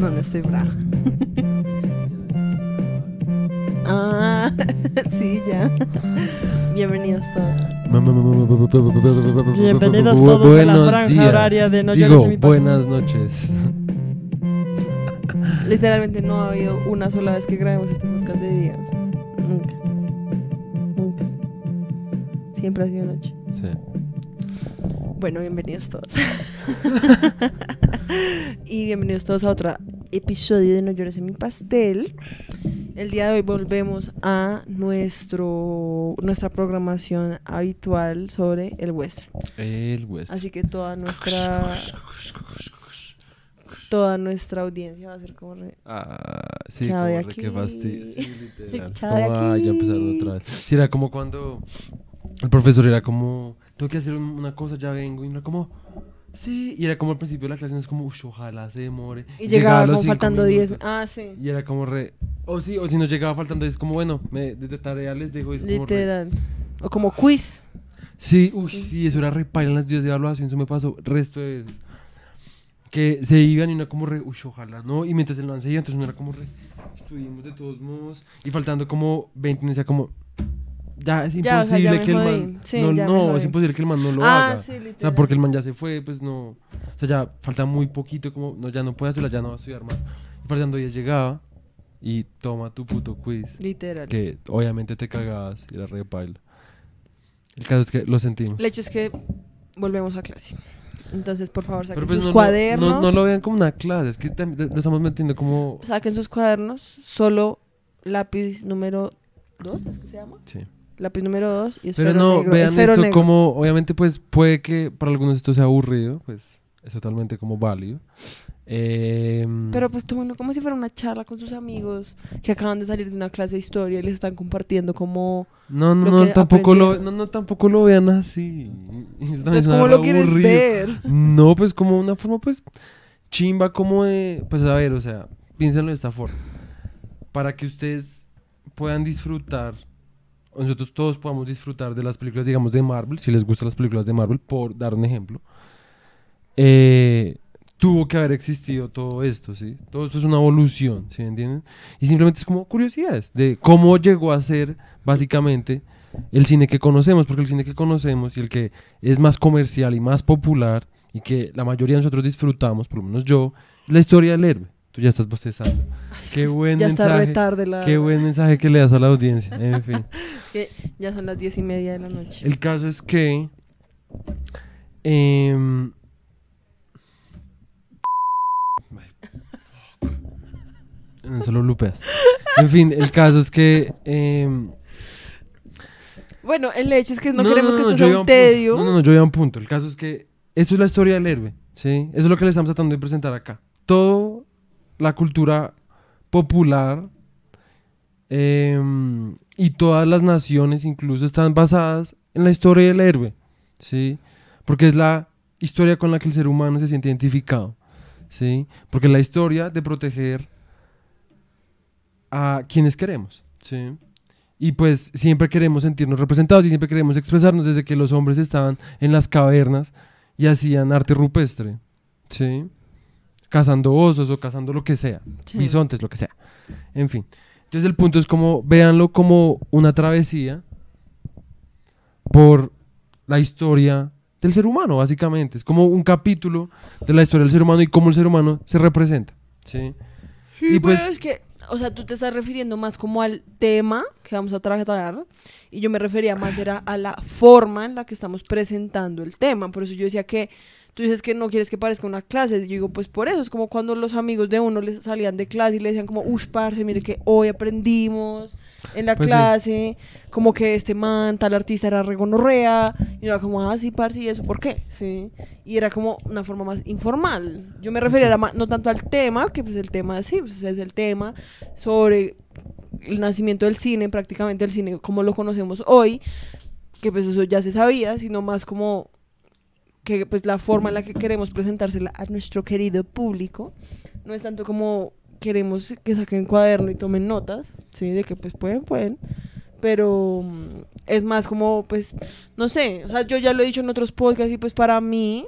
No, no estoy brava. ah, sí, ya. Bienvenidos todos. Bienvenidos todos a la Buenos franja días. horaria de No Digo, mi buenas noches. Literalmente no ha habido una sola vez que grabemos este podcast de día. Nunca. Nunca. Siempre ha sido noche. Sí. Bueno, bienvenidos todos. y bienvenidos todos a otro episodio de No llores en mi pastel. El día de hoy volvemos a nuestro nuestra programación habitual sobre el western. El West. Así que toda nuestra toda nuestra audiencia va a ser como re- Ah, sí, Chao como re, aquí. qué fastidio. Sí, literal. Chao de ah, ya aquí. empezaron otra vez. Sí, era como cuando el profesor era como, tengo que hacer un- una cosa, ya vengo. Y no era como, sí. Y era como al principio de la clase, no es como, uff, ojalá se demore. y llegaba, a los como faltando 10. minutos. Ah, sí. Y era como re, o sí, o si no llegaba faltando, es como, bueno, me, desde tarea les dejo. Es como re, Literal. O como quiz. Sí, uy, sí, eso era re paila en las días de evaluación, eso me pasó resto de. Que se iban y uno como re, uy, ojalá, ¿no? Y mientras el man se iba, entonces uno era como re, estudiamos de todos modos. Y faltando como 20, uno decía como, ya es Ya, o sea, ya imposible que el man, Sí, no, ya no, es imposible que el man no lo ah, haga. sí. O sea, porque el man ya se fue, pues no. O sea, ya falta muy poquito, como, no, ya no puede hacerla, ya no va a estudiar más. Y faltando 10 llegaba y toma tu puto quiz. Literal. Que obviamente te cagabas y era re paila. El caso es que lo sentimos. El hecho es que volvemos a clase. Entonces, por favor, saquen pues sus no, no- cuadernos. No, no lo vean como una clase, es que lo estamos metiendo como... Saquen sus cuadernos. Solo lápiz número 2, ¿es que se llama? Sí. Lápiz número 2 y Pero esfero no, negro. vean esfero esto negro. como, obviamente pues puede que para algunos esto sea aburrido, pues es totalmente como válido. Em, Pero pues tómenlo como si fuera una charla con sus amigos que acaban de salir de una clase de historia y les están compartiendo como... no, no, no, tampoco lo, no, no, tampoco lo vean así. Es una- Pues una lo quieres aburrido. ver. No, pues como una forma, pues, chimba, como de, pues a ver, o sea, piénsenlo de esta forma. Para que ustedes puedan disfrutar, nosotros todos podamos disfrutar de las películas, digamos, de Marvel, si les gustan las películas de Marvel, por dar un ejemplo, eh, tuvo que haber existido todo esto, ¿sí? Todo esto es una evolución, ¿sí entienden? Y simplemente es como curiosidades de cómo llegó a ser, básicamente, el cine que conocemos, porque el cine que conocemos y el que es más comercial y más popular y que la mayoría de nosotros disfrutamos, por lo menos yo, la historia del héroe. Tú ya estás bostezando. Ay, Qué buen ya está mensaje, retarde la... Qué buen mensaje que le das a la audiencia. En fin. que ya son las diez y media de la noche. El caso es que. fuck. Solo lupeas. En fin, el caso es que. em, Bueno, el hecho es que no, no, queremos no, que esto sea un punto. tedio. No, no, no, yo voy a un punto. El caso es que esto es la historia del héroe, ¿sí? Eso es lo que le estamos tratando de presentar acá. Todo la cultura popular em, y todas las naciones incluso están basadas en la historia del héroe, ¿sí? Porque es la historia con la que el ser humano se siente identificado, ¿sí? Porque es la historia de proteger a quienes queremos, ¿sí? Y pues siempre queremos sentirnos representados y siempre queremos expresarnos desde que los hombres estaban en las cavernas y hacían arte rupestre, ¿sí? Cazando osos o cazando lo que sea, Sí. bisontes, lo que sea. En fin. Entonces el punto es como, véanlo como una travesía por la historia del ser humano, básicamente. Es como un capítulo de la historia del ser humano y cómo el ser humano se representa, ¿sí? Y Y pues pues- es que, o sea, tú te estás refiriendo más como al tema que vamos a tratar y yo me refería más era a la forma en la que estamos presentando el tema. Por eso yo decía que tú dices que no quieres que parezca una clase. Yo digo, pues por eso es como cuando los amigos de uno les salían de clase y le decían como, ush, parce, mire que hoy aprendimos en la Pues sí. clase, como que este man, tal artista era regonorrea. Y yo era como, ah, sí, parce, ¿y eso por qué? Sí. Y era como una forma más informal. Yo me refería Sí. no tanto al tema, que pues el tema, sí, pues es el tema sobre el nacimiento del cine, prácticamente el cine como lo conocemos hoy, que pues eso ya se sabía, sino más como que pues la forma en la que queremos presentársela a nuestro querido público no es tanto como queremos que saquen cuaderno y tomen notas, sí, de que pues pueden, pueden, pero mm, es más como pues no sé, o sea, yo ya lo he dicho en otros podcasts y pues para mí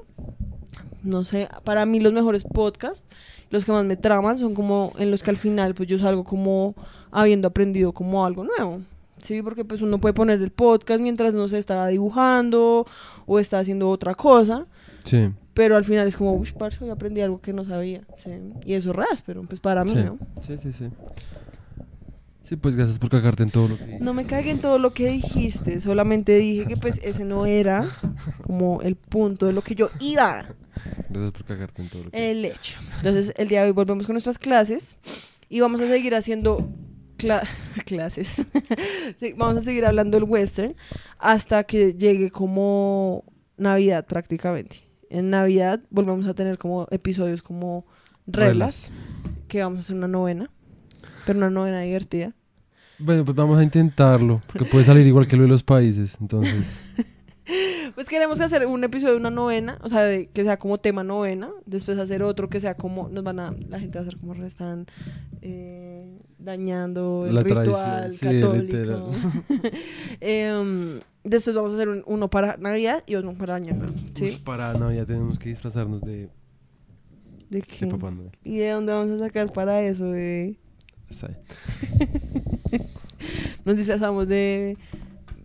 no sé, para mí los mejores podcasts, los que más me traman son como en los que al final pues yo salgo como habiendo aprendido como algo nuevo. Sí, porque pues uno puede poner el podcast mientras no se está dibujando o está haciendo otra cosa, Sí. pero al final es como, uff, parce, hoy aprendí algo que no sabía. Sí. Y eso es pero pues para mí, sí. ¿no? Sí, sí, sí. Sí, pues gracias por cagarte en todo lo que No me cagué en todo lo que dijiste, solamente dije que pues ese no era como el punto de lo que yo iba. Gracias por cagarte en todo lo que El hecho. Entonces, el día de hoy volvemos con nuestras clases y vamos a seguir haciendo cla- clases. Sí, vamos a seguir hablando del western hasta que llegue como Navidad prácticamente. En Navidad volvemos a tener como episodios como reglas, que vamos a hacer una novena, pero una novena divertida. Bueno, pues vamos a intentarlo, porque puede salir igual que lo de los países, entonces. Pues queremos hacer un episodio de una novena, o sea, de, que sea como tema novena, después hacer otro que sea como, nos van a, la gente va a hacer como están eh, dañando el La ritual sí, católico. Em, después vamos a hacer un- uno para Navidad y otro para Año Nuevo, para Navidad tenemos que disfrazarnos de, ¿De de qué? Papá Noel. ¿Y de dónde vamos a sacar para eso, bebé? Está. Nos disfrazamos de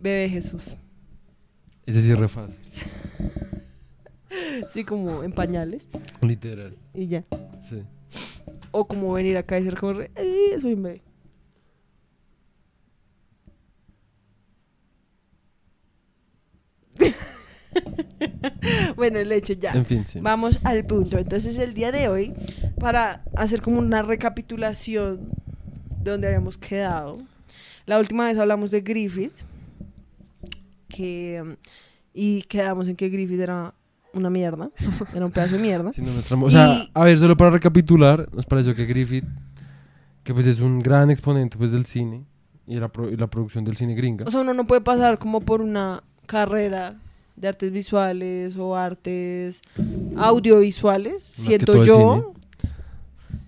bebé Jesús, Ese sí es re fácil. sí, como en pañales Literal. y ya. Sí. O como venir acá y ser como, re, "Eh, soy un bebé. bueno, el hecho ya. En fin, sí. Vamos al punto. Entonces, el día de hoy, para hacer como una recapitulación de donde habíamos quedado, la última vez hablamos de Griffith, que, um, y quedamos en que Griffith era una mierda, era un pedazo de mierda. Sí, no, o sea, Y- a ver, solo para recapitular, nos pareció que Griffith, que pues es un gran exponente pues del cine y la, pro- y la producción del cine gringa. O sea, uno no puede pasar como por una carrera de artes visuales o artes audiovisuales, Más siento yo,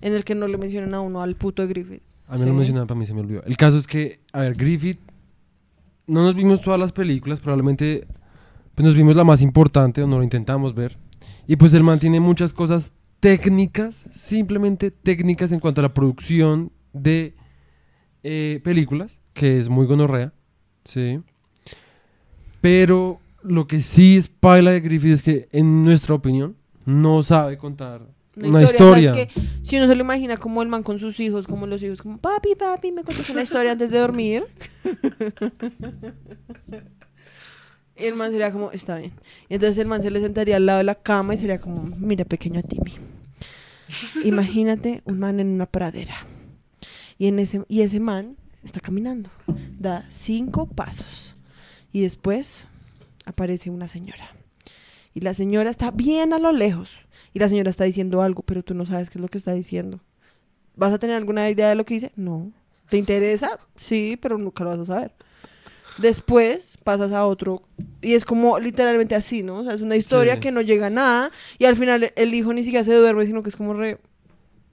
en el que no le mencionan a uno al puto de Griffith. A mí Sí. no mencionaba, para mí se me olvidó. El caso es que, a ver, Griffith, no nos vimos todas las películas, probablemente pues nos vimos la más importante, o no lo intentamos ver. Y pues el man tiene muchas cosas técnicas, simplemente técnicas en cuanto a la producción de eh, películas, que es muy gonorrea, ¿sí? Pero lo que sí es paila de Griffith es que, en nuestra opinión, no sabe contar una, historia. ¿sabes qué? si uno se lo imagina como el man con sus hijos, como los hijos, como papi, papi, me cuentas una historia antes de dormir. y el man sería como, está bien. Y entonces el man se le sentaría al lado de la cama y sería como, mira, pequeño Timmy. Imagínate un man en una pradera. Y, en ese, y ese man está caminando. Da cinco pasos. Y después aparece una señora. Y la señora está bien a lo lejos. Y la señora está diciendo algo, pero tú no sabes qué es lo que está diciendo. ¿Vas a tener alguna idea de lo que dice? No. ¿Te interesa? Sí, pero nunca lo vas a saber. Después pasas a otro y es como literalmente así, ¿no? O sea, es una historia Sí. que no llega a nada y al final el hijo ni siquiera se duerme, sino que es como re...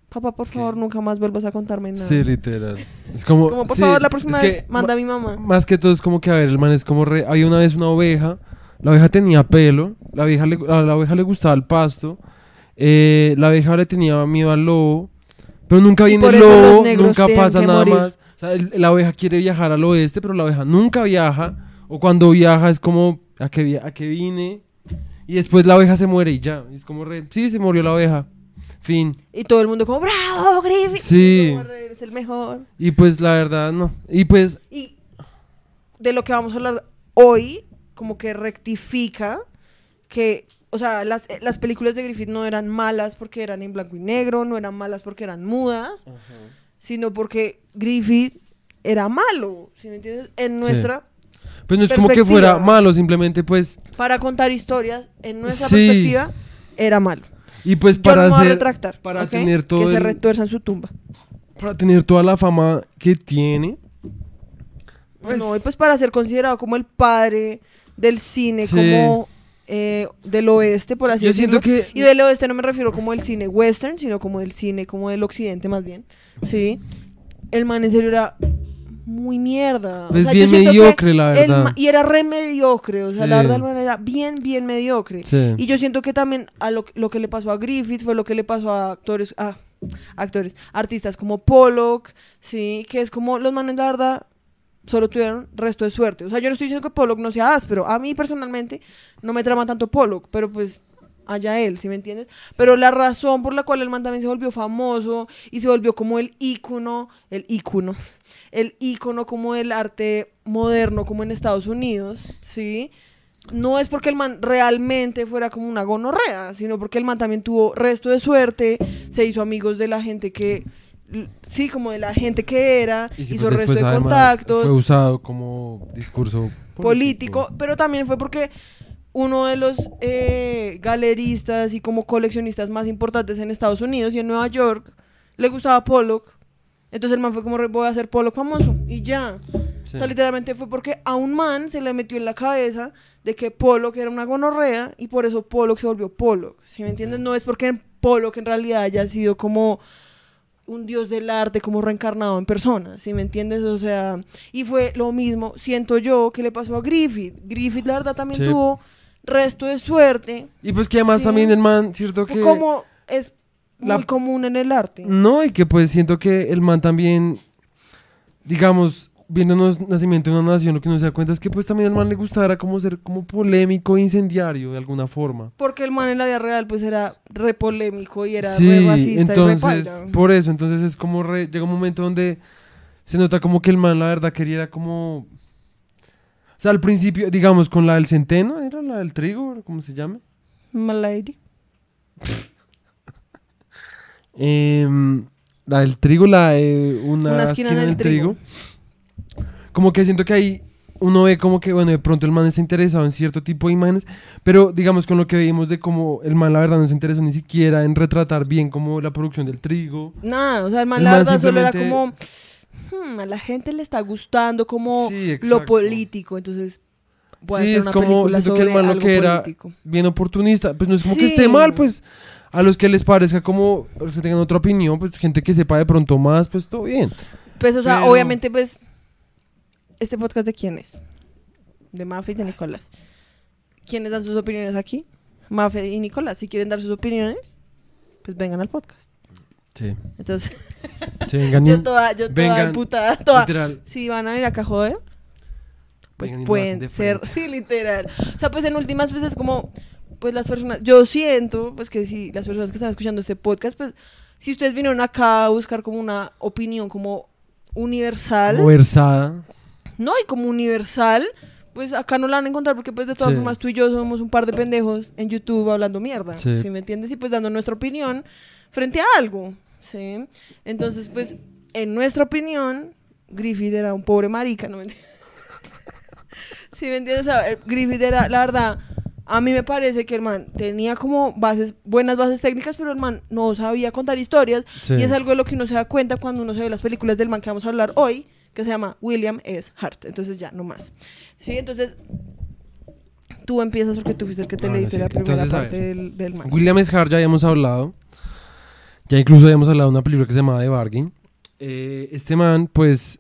Papá, por ¿Qué? favor, nunca más vuelvas a contarme nada. Sí, literal. Es como, Como, por sí, favor, la próxima es vez que manda a mi mamá. Más que todo es como que, a ver, el man es como re... Había una vez una oveja, la oveja tenía pelo, la oveja le, a la oveja le gustaba el pasto, eh, la oveja le tenía miedo al lobo, pero nunca viene el lobo, nunca pasa nada morir. más. O sea, el- la oveja quiere viajar al oeste, pero la oveja nunca viaja, o cuando viaja es como, ¿a qué, a qué vine? Y después la oveja se muere y ya, y es como re... Sí, se murió la oveja, fin. Y todo el mundo como, ¡bravo, Griffith! Sí. Eres el mejor. Y pues la verdad, no. Y pues Y de lo que vamos a hablar hoy, como que rectifica que, o sea, las, eh, las películas de Griffith no eran malas porque eran en blanco y negro, no eran malas porque eran mudas, sino porque Griffith era malo, ¿sí me entiendes? En nuestra, Pues no es como que fuera malo, simplemente pues... para contar historias, en nuestra Sí. perspectiva, era malo. Y pues Yo para no hacer... retractar, para tener todo Que se retuerza en su tumba. Para tener toda la fama que tiene... Pues, No, y pues para ser considerado como el padre del cine, Sí. como eh, del oeste, por así yo decirlo. siento que... Y del oeste no me refiero como el cine western, sino como el cine como del occidente más bien. Sí. El man en serio era muy mierda. Pues yo bien mediocre, la verdad. y era re mediocre, o sea, la Sí. verdad el man era bien, bien mediocre. Sí. Y yo siento que también a lo, lo que le pasó a Griffith fue lo que le pasó a actores, a actores, artistas como Pollock, sí, que es como los manes, la verdad, solo tuvieron resto de suerte. O sea, yo no estoy diciendo que Pollock no sea áspero. A mí personalmente no me trama tanto Pollock, pero pues allá él, ¿sí me entiendes? Pero la razón por la cual el man también se volvió famoso y se volvió como el ícono, el ícono, el ícono como del arte moderno como en Estados Unidos, ¿sí? No es porque el man realmente fuera como una gonorrea, sino porque el man también tuvo resto de suerte, se hizo amigos de la gente que, sí, como de la gente que era, Y que, hizo pues, resto de contactos, Fue usado como discurso político, pero también fue porque uno de los eh, galeristas y como coleccionistas más importantes en Estados Unidos y en Nueva York le gustaba Pollock. Entonces el man fue como, "Re- voy a hacer Pollock famoso. Y ya. Sí. O sea, literalmente fue porque a un man se le metió en la cabeza de que Pollock era una gonorrea y por eso Pollock se volvió Pollock. ¿Sí me entiendes? No es porque Pollock en realidad haya sido como un dios del arte como reencarnado en persona, ¿sí me entiendes? O sea, y fue lo mismo, siento yo, que le pasó a Griffith. Griffith, la verdad, también Sí. tuvo resto de suerte, Y pues que además Sí. también el man, cierto que... como es la- muy común en el arte. No, y que pues siento que el man también, digamos, viendo nos- nacimiento de una nación, lo que uno se da cuenta es que pues también al man le gustara como ser como polémico, e incendiario de alguna forma. Porque el man en la vida real, pues, era re polémico y era sí, re racista entonces, y re paila. por eso, entonces es como re- llega un momento donde se nota como que el man la verdad quería como... O sea, al principio, digamos, con la del centeno, era la del trigo, ¿cómo se llama? My lady. Em, la del trigo, la de una, Una esquina en el trigo. Como que siento que ahí uno ve como que, bueno, de pronto el man está interesado en cierto tipo de imágenes, pero digamos con lo que vimos de cómo el man la verdad no se interesó ni siquiera en retratar bien como la producción del trigo. Nada, o sea, el man, El la man verdad, solo era simplemente- como... "Hmm, a la gente le está gustando como Sí, lo político, entonces... voy a Sí, hacer es una como, siento que el man lo que era político. bien oportunista, pues no es como que Sí. esté mal, pues a los que les parezca como, a los que tengan otra opinión, pues gente que sepa de pronto más, pues todo bien. Pues, o sea, Pero- obviamente, pues, ¿este podcast de quién es? De Mafe y de Nicolás. ¿Quiénes dan sus opiniones aquí? Mafe y Nicolás. Si quieren dar sus opiniones, pues vengan al podcast. Sí. Entonces, Se vengan yo toda, yo toda vengan, emputada, toda. literal. Si van a venir acá a joder, pues Vengan pueden de ser, sí, literal. O sea, pues en últimas veces como, pues las personas, yo siento, pues que si las personas que están escuchando este podcast, pues si ustedes vinieron acá a buscar como una opinión como universal, versada. No, y como universal, pues acá no la van a encontrar porque pues de todas Sí. formas tú y yo somos un par de pendejos en YouTube hablando mierda, Sí. ¿sí me entiendes? Y pues dando nuestra opinión frente a algo, ¿sí? Entonces, pues, en nuestra opinión, Griffith era un pobre marica, ¿no me entiendes? ¿Sí me entiendes? O sea, eh, Griffith era, la verdad, a mí me parece que el man tenía como bases, buenas bases técnicas, pero el man no sabía contar historias Sí. y es algo de lo que uno se da cuenta cuando uno se ve las películas del man que vamos a hablar hoy, que se llama William S. Hart. Entonces ya, no más. Sí, entonces tú empiezas porque tú fuiste el que te Bueno, leíste sí. la primera Entonces, parte del, del man. William S. Hart ya habíamos hablado. Ya incluso habíamos hablado de una película que se llamaba The Bargain. Eh, este man, pues,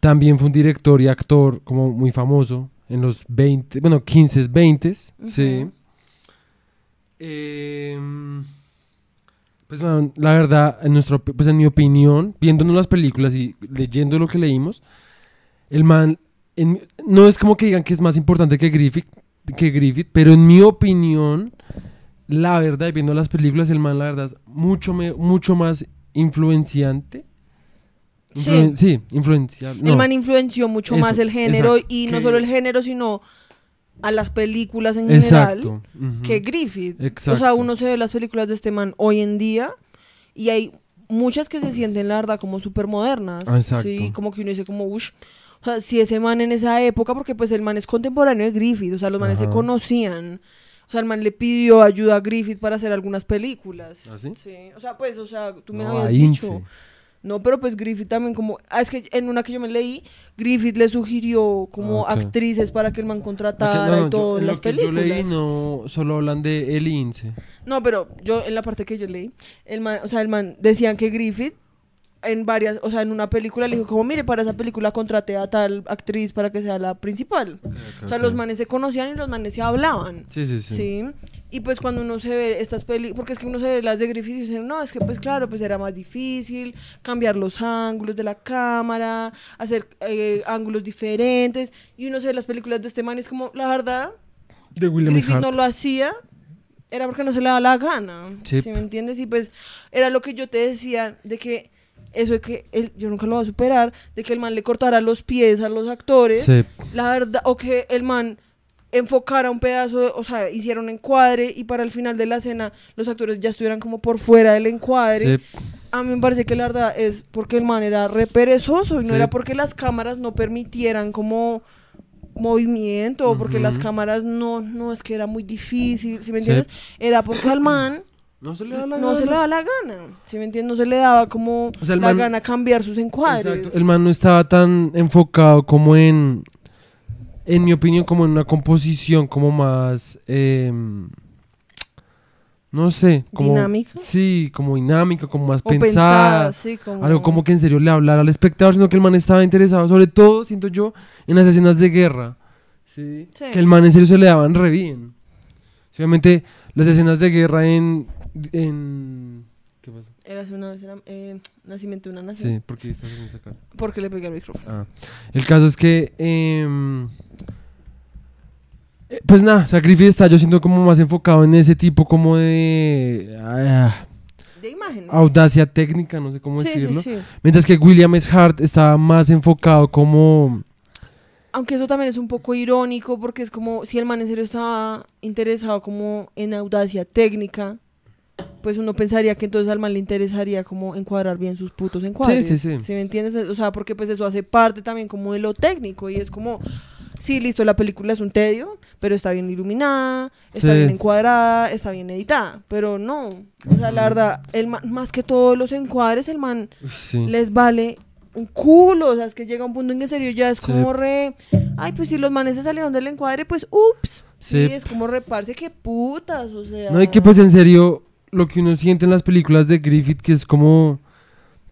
también fue un director y actor como muy famoso en los 20, bueno, 15, 20, sí. Ujú. Pues, man, la verdad, en, nuestro, pues, en mi opinión, viéndonos las películas y leyendo lo que leímos, el man, en- no es como que digan que es más importante que Griffith, que Griffith, pero en mi opinión, la verdad, viendo las películas, el man, la verdad, es mucho, me- mucho más influenciante. Sí. Influen- sí, influencial. El man influenció mucho Eso, más el género exacto. y no Que- solo el género, sino a las películas en general Exacto. que Griffith. O sea, Exacto. uno se ve las películas de este man hoy en día y hay muchas que se sienten, la verdad, como súper modernas. Exacto. Sí, como que uno dice como, uff. O sea, si ese man en esa época, porque pues el man es contemporáneo de Griffith, o sea, los manes se conocían. O sea, el man le pidió ayuda a Griffith para hacer algunas películas. ¿Ah, sí? O sea, pues, o sea, tú me No, habías dicho. Ince. No, pero pues Griffith también como... Ah, es que en una que yo me leí, Griffith le sugirió como Ah, actrices para que el man contratara no, y todo en las lo que películas. yo leí no solo hablan de él y Ince. No, pero yo en la parte que yo leí, el man, o sea, el man decían que Griffith en varias, o sea, en una película le dijo como, mire, para esa película contraté a tal actriz para que sea la principal. O sea, los manes se conocían y los manes se hablaban. Sí, sí, sí. Sí. Y pues cuando uno se ve estas películas, porque es que uno se ve las de Griffith y dice, no, es que pues claro, pues era más difícil cambiar los ángulos de la cámara, hacer eh, ángulos diferentes. Y uno se ve las películas de este man y es como, la verdad, De William Griffith Hart. no lo hacía, era porque no se le daba la gana. Sí. ¿Sí me entiendes? Y pues era lo que yo te decía, de que eso de que él, yo nunca lo voy a superar, de que el man le cortara los pies a los actores. Sí. La verdad, o que el man enfocara un pedazo, de- o sea, hiciera un encuadre y para el final de la escena los actores ya estuvieran como por fuera del encuadre. Sí. A mí me parece que la verdad es porque el man era re perezoso y no era porque las cámaras no permitieran como movimiento o porque las cámaras no, no es que era muy difícil, ¿sí me entiendes? Era porque al man No se le da la no se le gana. daba la gana, ¿sí me entiendes? No se le daba como O sea, el la man- gana cambiar sus encuadres. Exacto. El man no estaba tan enfocado como en, en mi opinión, como en una composición como más, em, no sé, como Dinámica. Sí, como dinámica, como más O pensada. pensada, sí, como... Algo como que en serio le hablara al espectador, sino que el man estaba interesado, sobre todo, siento yo, en las escenas de guerra. Sí. Sí. Que el man en serio se le daban re bien. Obviamente, las escenas de guerra en. En ¿Qué pasa? Era hace una era, eh, nacimiento de una nación. Sí, porque estás haciendo esa cara. Porque le pegué al micrófono. Ah. El caso es que. em, eh, pues nada, Griffith está yo siento como más enfocado en ese tipo como de. ah, De imágenes. audacia técnica, no sé cómo sí, decirlo. sí, sí. Mientras que William S. Hart estaba más enfocado como. Aunque eso también es un poco irónico porque es como si el man en serio estaba interesado como en audacia técnica, pues uno pensaría que entonces al man le interesaría como encuadrar bien sus putos encuadres. sí, sí. ¿Sí me entiendes? O sea, porque pues eso hace parte también como de lo técnico y es como, sí, listo, la película es un tedio, pero está bien iluminada, está Sí. bien encuadrada, está bien editada, pero no, o sea, la verdad, el man, más que todos los encuadres, el man Sí. les vale un culo, o sea, es que llega un punto en que en serio ya es Sí. como re, ay, pues si los manes se salieron del encuadre, pues ups, sí, Sí. es como reparse que putas, o sea. No, y que pues en serio, lo que uno siente en las películas de Griffith, que es como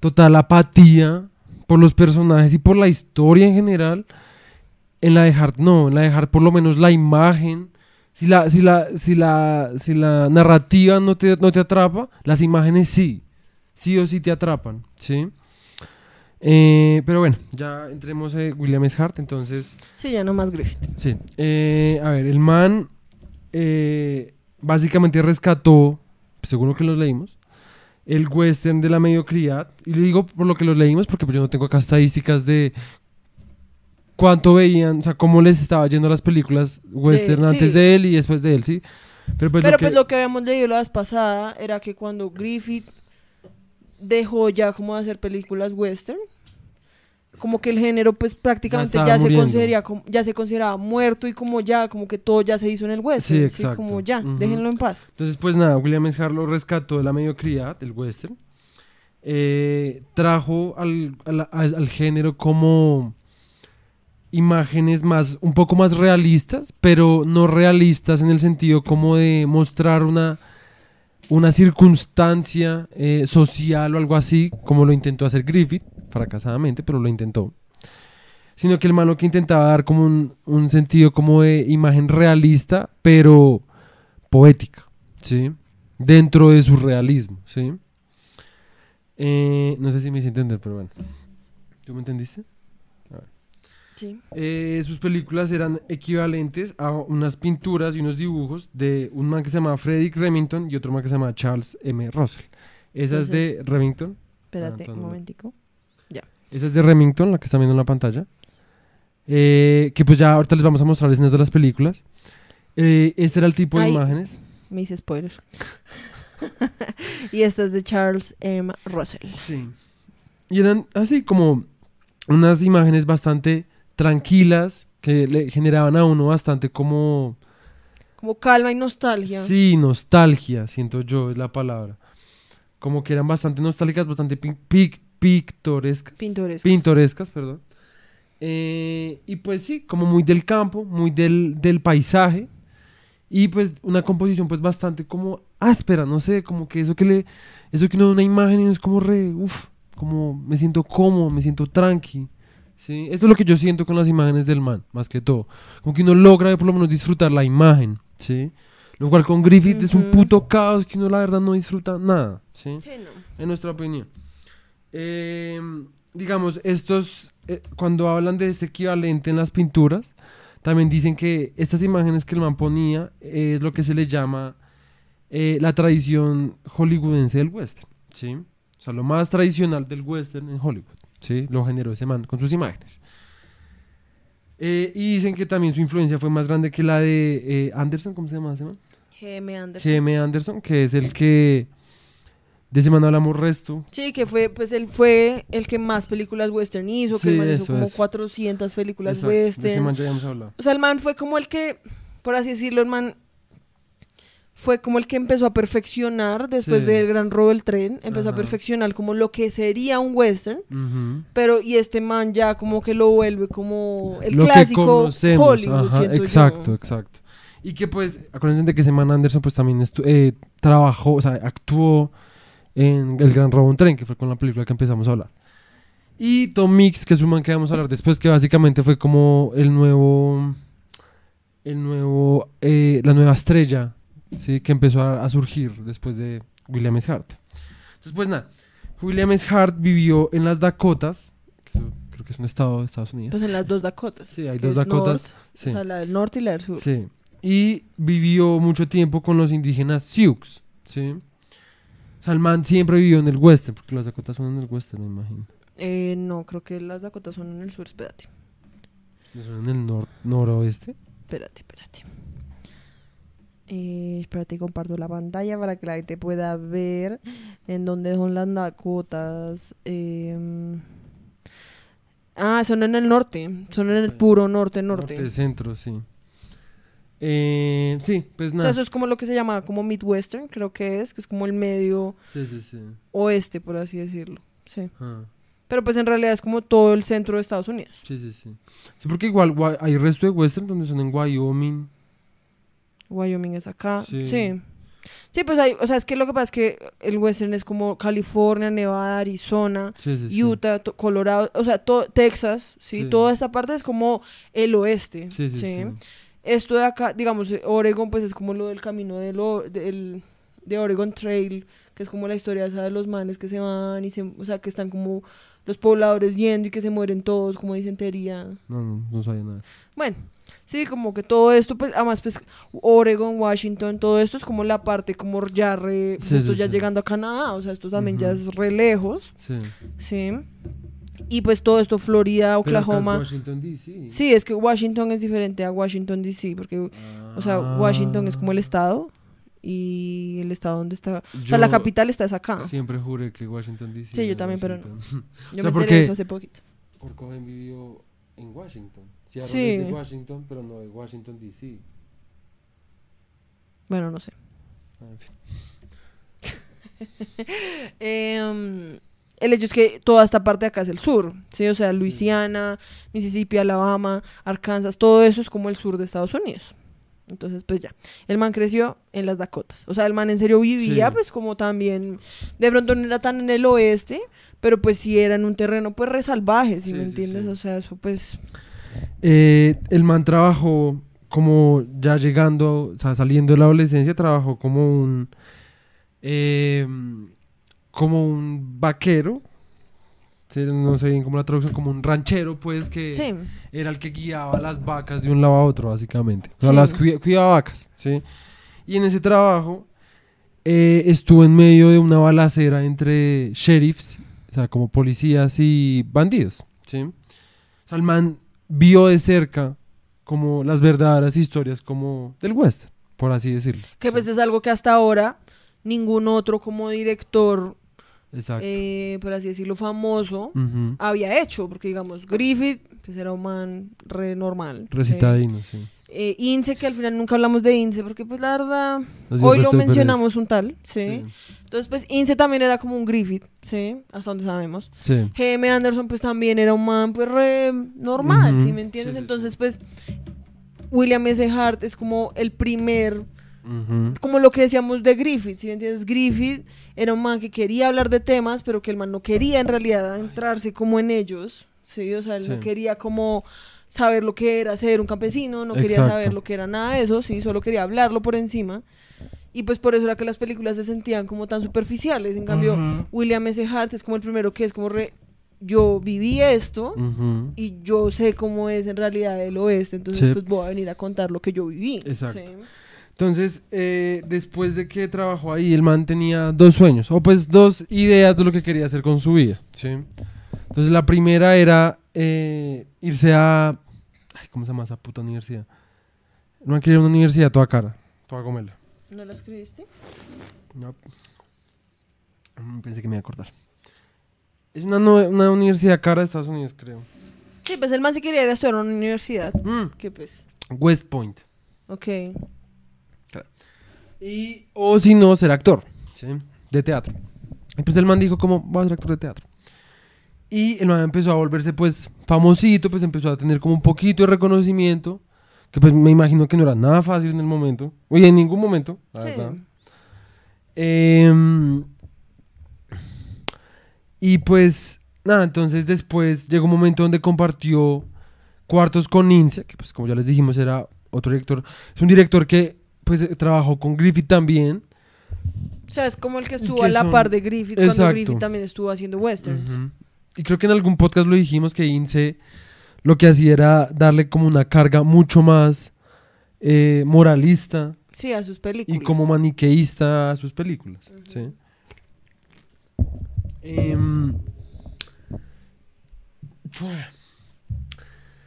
total apatía por los personajes y por la historia en general, en la de Hart no, en la de Hart por lo menos la imagen, si la, si la, si la, si la narrativa no te, no te atrapa, las imágenes sí, sí o sí te atrapan, ¿sí? Eh, pero bueno, ya entremos en William S. Hart, entonces... Sí, ya no más Griffith. Sí. Eh, a ver, el man eh, básicamente rescató, según lo que los leímos, el western de la mediocridad. Y le digo por lo que los leímos, porque pues yo no tengo acá estadísticas de cuánto veían, o sea, cómo les estaba yendo las películas western antes de él y después de él, ¿sí? Pero pues, Pero lo que, pues lo que habíamos leído la vez pasada era que cuando Griffith dejó ya como de hacer películas western, como que el género pues prácticamente ya, se muriendo. considera como- ya se consideraba muerto y como ya como que todo ya se hizo en el western, Sí, sí, como ya, déjenlo en paz. Entonces, pues nada, William S. Hart lo rescató de la mediocridad, del western. Eh, trajo al, al género como imágenes más, un poco más realistas, pero no realistas en el sentido como de mostrar una, una circunstancia eh, social o algo así, como lo intentó hacer Griffith, fracasadamente, pero lo intentó. Sino que el man lo que intentaba dar como un, un sentido como de imagen realista, pero poética, ¿sí? Dentro de su realismo, ¿sí? Eh, no sé si me hice entender, pero bueno. ¿Tú me entendiste? Sí. Eh, sus películas eran equivalentes a unas pinturas y unos dibujos de un man que se llama Frederick Remington y otro man que se llama Charles M. Russell. Esa es de Remington. Espérate entonces un no. Momentico. Esa es de Remington, la que están viendo en la pantalla. Eh, que pues ya ahorita les vamos a mostrar escenas de las películas. Eh, este era el tipo de Ay. imágenes. Me hice spoiler. y esta es de Charles M. Russell. Sí. Y eran así como unas imágenes bastante tranquilas que le generaban a uno bastante como... Como calma y nostalgia. Sí, nostalgia, siento yo, es la palabra. Como que eran bastante nostálgicas, bastante pin- pic- pictorescas. Pintorescas. Pintorescas, perdón. Eh, y pues sí, como muy del campo, muy del, del paisaje. Y pues una composición pues bastante como áspera, no sé, como que eso que le... Eso que uno ve una imagen y es como re... Uf, como me siento cómodo, me siento tranqui. ¿sí? Esto es lo que yo siento con las imágenes del man, más que todo. Como que uno logra por lo menos disfrutar la imagen, ¿sí? Lo cual con Griffith es un puto caos que uno la verdad no disfruta nada, ¿sí? Sí, no. En nuestra opinión. Eh, digamos, estos, eh, cuando hablan de este equivalente en las pinturas, también dicen que estas imágenes que el man ponía eh, es lo que se le llama eh, la tradición hollywoodense del western, ¿sí? O sea, lo más tradicional del western en Hollywood, ¿sí? Lo generó ese man con sus imágenes. Eh, y dicen que también su influencia fue más grande que la de Anderson, ¿cómo se llama ese man? GM Anderson. GM Anderson, que es el que de ese man hablamos resto. Sí, que fue, pues él fue el que más películas western hizo, que Sí, el man hizo eso, como eso. 400 películas Exacto, de ese western. man ya habíamos hablado. O sea, el man fue como el que, por así decirlo, el man fue como el que empezó a perfeccionar después Sí. del gran robo del tren, empezó a perfeccionar como lo que sería un western, pero y este man ya como que lo vuelve como el Lo clásico Hollywood, ajá, siento yo. exacto, exacto. Y que pues, acuérdense de que ese man Anderson pues también eh, trabajó, o sea, actuó en El Gran Robo en Tren, que fue con la película que empezamos a hablar. Y Tom Mix, que es un man que vamos a hablar después, que básicamente fue como el nuevo, el nuevo, eh, la nueva estrella, ¿sí? Que empezó a, a surgir después de William S. Hart. Entonces, pues nada, William S. Hart vivió en las Dakotas, que eso creo que es un estado de Estados Unidos. Pues en las dos Dakotas. Sí, hay dos Dakotas. north, Sí. O sea, la del norte y la del sur. Sí. Y vivió mucho tiempo con los indígenas Sioux, ¿sí? O sea, el man siempre vivió en el western, porque las Dakotas son en el western, me imagino. Eh, no, creo que las Dakotas son en el sur. Espérate, ¿No son en el nor- noroeste? espérate, espérate. Eh, espérate, comparto la pantalla para que la gente pueda ver en dónde son las Dakotas. Em, ah, son en el norte. Son en el puro norte, norte. Norte, centro, sí. Eh, sí, pues O sea, nada. eso es como lo que se llama como Midwestern, creo que es, que es como el medio Sí, sí, sí. oeste, por así decirlo. Sí. Ah, Pero pues en realidad es como todo el centro de Estados Unidos. sí, sí, sí. Sí, porque igual gua- hay resto de western donde son en Wyoming. Wyoming es acá. Sí. Sí. sí. pues hay, o sea, es que lo que pasa es que el western es como California, Nevada, Arizona, Sí, sí, sí. Utah, Colorado, o sea, Texas, ¿sí? Toda esta parte es como el oeste, ¿sí? sí. Esto de acá, digamos, eh, Oregon, pues es como lo del camino del, o- del- de Oregon Trail, que es como la historia esa de los manes que se van y se, o sea, que están como los pobladores yendo y que se mueren todos, como disentería. No, no, no sabía nada. Bueno, sí, como que todo esto, pues, además, pues, Oregon, Washington, todo esto es como la parte como ya re, pues, Sí, esto sí, ya sí. llegando a Canadá, o sea, esto también ya es re lejos, Sí. sí. Y pues todo esto, Florida, Pero acá es Oklahoma. Washington, D.C. Sí, es que Washington es diferente a Washington DC, porque, o sea, Washington es como el Ah. estado y el estado donde está, o sea, la capital está es acá. Siempre juré que Washington D.C. Sí, yo también, pero no. Yo sea, me enteré eso hace poquito. Kurt Cobain vivió en Washington. Sí. es de Washington, pero no de Washington D.C. Bueno, no sé. Ah, en fin. Em, el hecho es que toda esta parte de acá es el sur, ¿sí? O sea, Luisiana, Mississippi, Alabama, Arkansas, todo eso es como el sur de Estados Unidos. Entonces, pues ya. El man creció en las Dakotas. O sea, el man en serio vivía, Sí. pues como también. De pronto no era tan en el oeste, pero pues sí era en un terreno, pues re salvaje, ¿sí, Sí, me entiendes? O sea, eso pues. Eh, el man trabajó como ya llegando, o sea, saliendo de la adolescencia, trabajó como un. eh, como un vaquero. No sé bien cómo la traducción, como un ranchero, pues, que Sí. era el que guiaba las vacas de un lado a otro, básicamente. O sea, Sí. las cuida- cuidaba vacas, ¿sí? Y en ese trabajo eh, estuvo en medio de una balacera entre sheriffs, o sea, como policías y bandidos, ¿sí? O sea, el man vio de cerca como las verdaderas historias como del western, por así decirlo. Que pues es algo que hasta ahora ningún otro como director. Eh, por así decirlo, famoso, había hecho, porque digamos, Griffith pues era un man re normal. Recitadino, sí. Eh, Ince, que al final nunca hablamos de Ince, porque pues la verdad, dio hoy lo mencionamos un tal, ¿sí? Entonces pues Ince también era como un Griffith, ¿sí? Hasta donde sabemos. Sí. GM Anderson pues también era un man pues re normal, Ujú. ¿sí me entiendes? Sí, Entonces pues William S. Hart es como el primer Ujú. como lo que decíamos de Griffith, si me entiendes? Griffith era un man que quería hablar de temas, pero que el man no quería en realidad entrarse como en ellos, ¿sí? O sea, él no Sí. quería como saber lo que era ser un campesino, no quería Exacto. saber lo que era nada de eso, sí, solo quería hablarlo por encima. Y pues por eso era que las películas se sentían como tan superficiales. En cambio, Ujú. William S. Hart es como el primero que es como re, yo viví esto Ujú. y yo sé cómo es en realidad el oeste, entonces Sí. pues voy a venir a contar lo que yo viví. Exacto. Sí. Entonces, eh, después de que trabajó ahí, el man tenía dos sueños, o pues dos ideas de lo que quería hacer con su vida, ¿sí? Entonces, la primera era eh, irse a... Ay, ¿Cómo se llama esa puta universidad? No quería una universidad toda cara, toda gomela. ¿No la escribiste? No. Mm, Pensé que me iba a acordar. Es una, una universidad cara de Estados Unidos, creo. Sí, pues el man sí quería ir a estudiar a una universidad. Mm, Que pues, West Point. ok. Y, o si no, ser actor, ¿sí? De teatro. Y pues el man dijo como, voy a ser actor de teatro. Y el man empezó a volverse pues famosito, pues empezó a tener como un poquito de reconocimiento, que pues me imagino que no era nada fácil en el momento, oye, en ningún momento, la Sí. verdad. Em, y pues, nada, entonces después llegó un momento donde compartió cuartos con Ince, que pues como ya les dijimos era otro director, es un director que pues eh, trabajó con Griffith también. O sea, es como el que estuvo que a la son- par de Griffith cuando. Griffith también estuvo haciendo westerns. Y creo que en algún podcast lo dijimos que Ince lo que hacía era darle como una carga mucho más eh, moralista Sí, a sus películas. y como maniqueísta a sus películas. ¿sí? Em,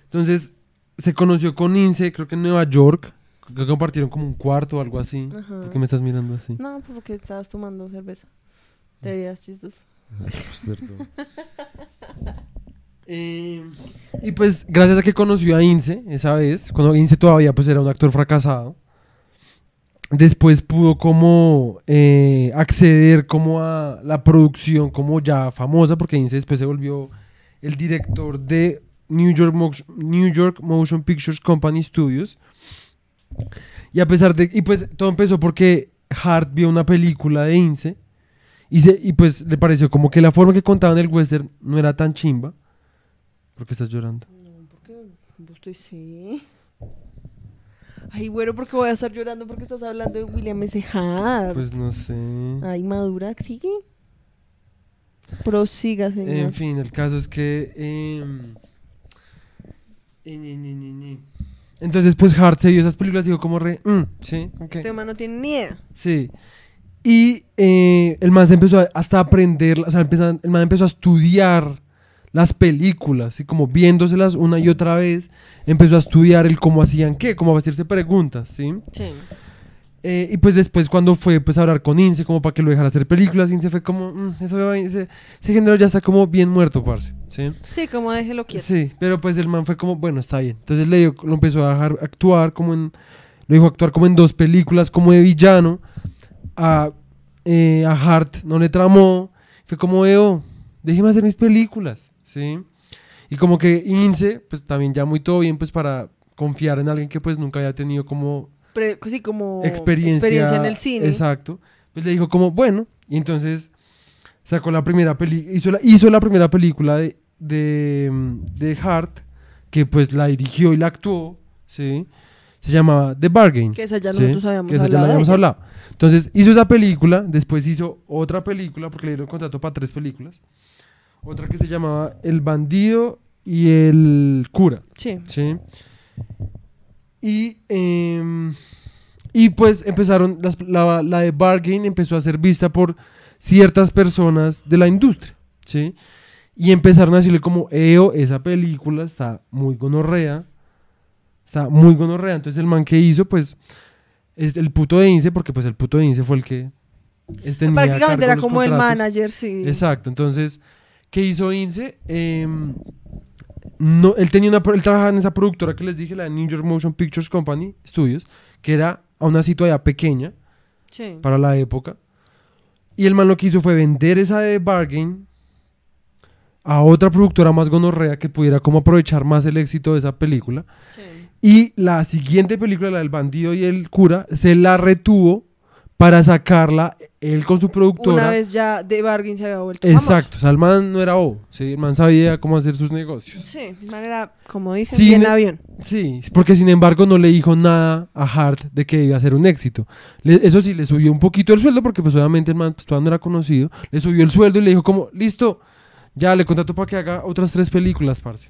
entonces se conoció con Ince, creo que en Nueva York. Creo que compartieron como un cuarto o algo así. Ajá. ¿Por qué me estás mirando así? No, porque estabas tomando cerveza. Te veías chistoso. Ay, pues, perdón. Eh, y pues gracias a que conoció a Ince esa vez, cuando Ince todavía pues era un actor fracasado, después pudo como eh, acceder como a la producción como ya famosa, porque Ince después se volvió el director de New York, Mo- New York Motion Pictures Company Studios. Y a pesar de... Y pues todo empezó porque Hart vio una película de Ince y, se, y pues le pareció como que la forma que contaban el western no era tan chimba. ¿Por qué estás llorando? No, porque vos estoy sí. Ay, bueno, porque voy a estar llorando porque estás hablando de William S. Hart. Pues no sé. Ay, madura, sigue. Prosiga, señor. En fin, el caso es que... eh, ni, ni. Entonces pues Hart se vio esas películas y dijo como re... mm, sí, ok. Este man no tiene ni idea. Sí. Y eh, el man se empezó a- hasta a aprender, o sea, empezó- el man empezó a estudiar las películas, y como viéndoselas una y otra vez, empezó a estudiar el cómo hacían qué, cómo hacerse preguntas, ¿sí? Sí. Eh, y pues después cuando fue pues a hablar con Ince como para que lo dejara hacer películas, Ince fue como, "Mm, eso, ese, ese género ya está como bien muerto, parce, ¿sí? Sí, como déjelo quieto. Sí, pero pues el man fue como, bueno, está bien. Entonces le dio- lo empezó a dejar actuar como en, lo dijo actuar como en dos películas como de villano. A, eh, a Hart no le tramó. Fue como, Eo, déjeme hacer mis películas, ¿sí? Y como que Ince, pues también ya muy todo bien, pues para confiar en alguien que pues nunca había tenido como Pre- sí, como experiencia, en el cine. Exacto. Pues le dijo como, bueno, y entonces sacó la primera película, hizo la, hizo la primera película de, de, mm, de Hart, que pues la dirigió y la actuó, ¿sí? Se llamaba The Bargain. Que esa ya ¿sí? nosotros habíamos Que esa ya hablado. la de habíamos hablado. Entonces hizo esa película, después hizo otra película, porque le dieron contrato para tres películas. Otra que se llamaba El bandido y el cura. Sí. Sí. Y, em, y pues empezaron, las- la, la de Bargain empezó a ser vista por ciertas personas de la industria, ¿sí? Y empezaron a decirle como, Eo, esa película está muy gonorrea, está muy gonorrea. Entonces el man que hizo, pues, es el puto de Ince, porque pues el puto de Ince fue el que este, Prácticamente era como el manager, sí. Exacto, entonces, ¿qué hizo Ince? No, él tenía una, él trabajaba en esa productora que les dije, la de New York Motion Pictures Company Studios, que era aún así todavía pequeña Sí. para la época. Y el man lo que hizo fue vender esa de Bargain a otra productora más gonorrea que pudiera como aprovechar más el éxito de esa película. sí. Y la siguiente película, la del bandido y el cura, se la retuvo para sacarla él con su productora. Una vez ya de Bargain se había vuelto Exacto, o sea, el man no era bobo, ¿sí? el man sabía cómo hacer sus negocios. famoso. Sí, de manera, como dicen, Cine- bien avión. Sí, porque sin embargo no le dijo nada a Hart de que iba a ser un éxito. Le- eso sí, le subió un poquito el sueldo porque pues obviamente el man pues, todavía no era conocido. Le subió el sueldo y le dijo como, listo, ya le contrato para que haga otras tres películas, parce.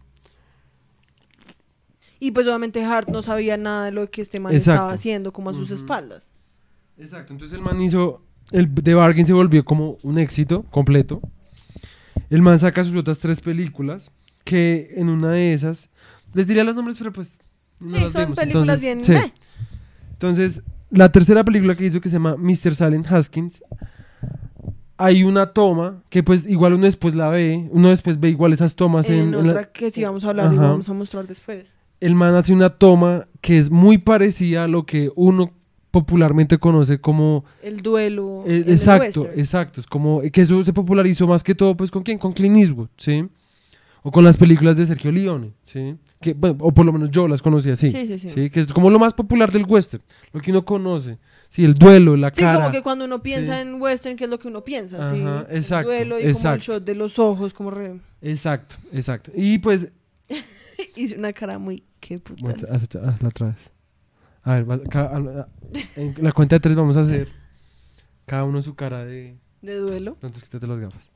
Y pues obviamente Hart no sabía nada de lo que este man Exacto. estaba haciendo, como a sus espaldas. Exacto, entonces el man hizo, el The Bargain se volvió como un éxito completo. El man saca sus otras tres películas, que en una de esas, les diría los nombres, pero pues no sí, las son vemos. películas Entonces, bien... sí. eh. Entonces, la tercera película que hizo que se llama Mr. Silent Haskins, hay una toma que pues igual uno después la ve, uno después ve igual esas tomas en, En en la- otra que sí vamos a hablar y Ajá. vamos a mostrar después. el man hace una toma que es muy parecida a lo que uno popularmente conoce como El duelo. Eh, el exacto, exacto. Es como que eso se popularizó más que todo, pues, ¿con quién? Con Clint Eastwood, ¿sí? O con las películas de Sergio Leone, ¿sí? Que, bueno, o por lo menos yo las conocí así. Sí, sí, sí. Que es como lo más popular del western, lo que uno conoce. Sí, el duelo, la Sí, cara. como que cuando uno piensa Sí. en western, ¿qué es lo que uno piensa? Ajá, sí, exacto, El duelo y como el shot de los ojos, como re... Exacto, exacto. Y pues, Hice una cara muy... Qué puta. muestra- haz- hazla otra vez. A ver, va- ca- a- a- en la cuenta de tres vamos a hacer cada uno su cara de... De duelo. Entonces quítate las gafas.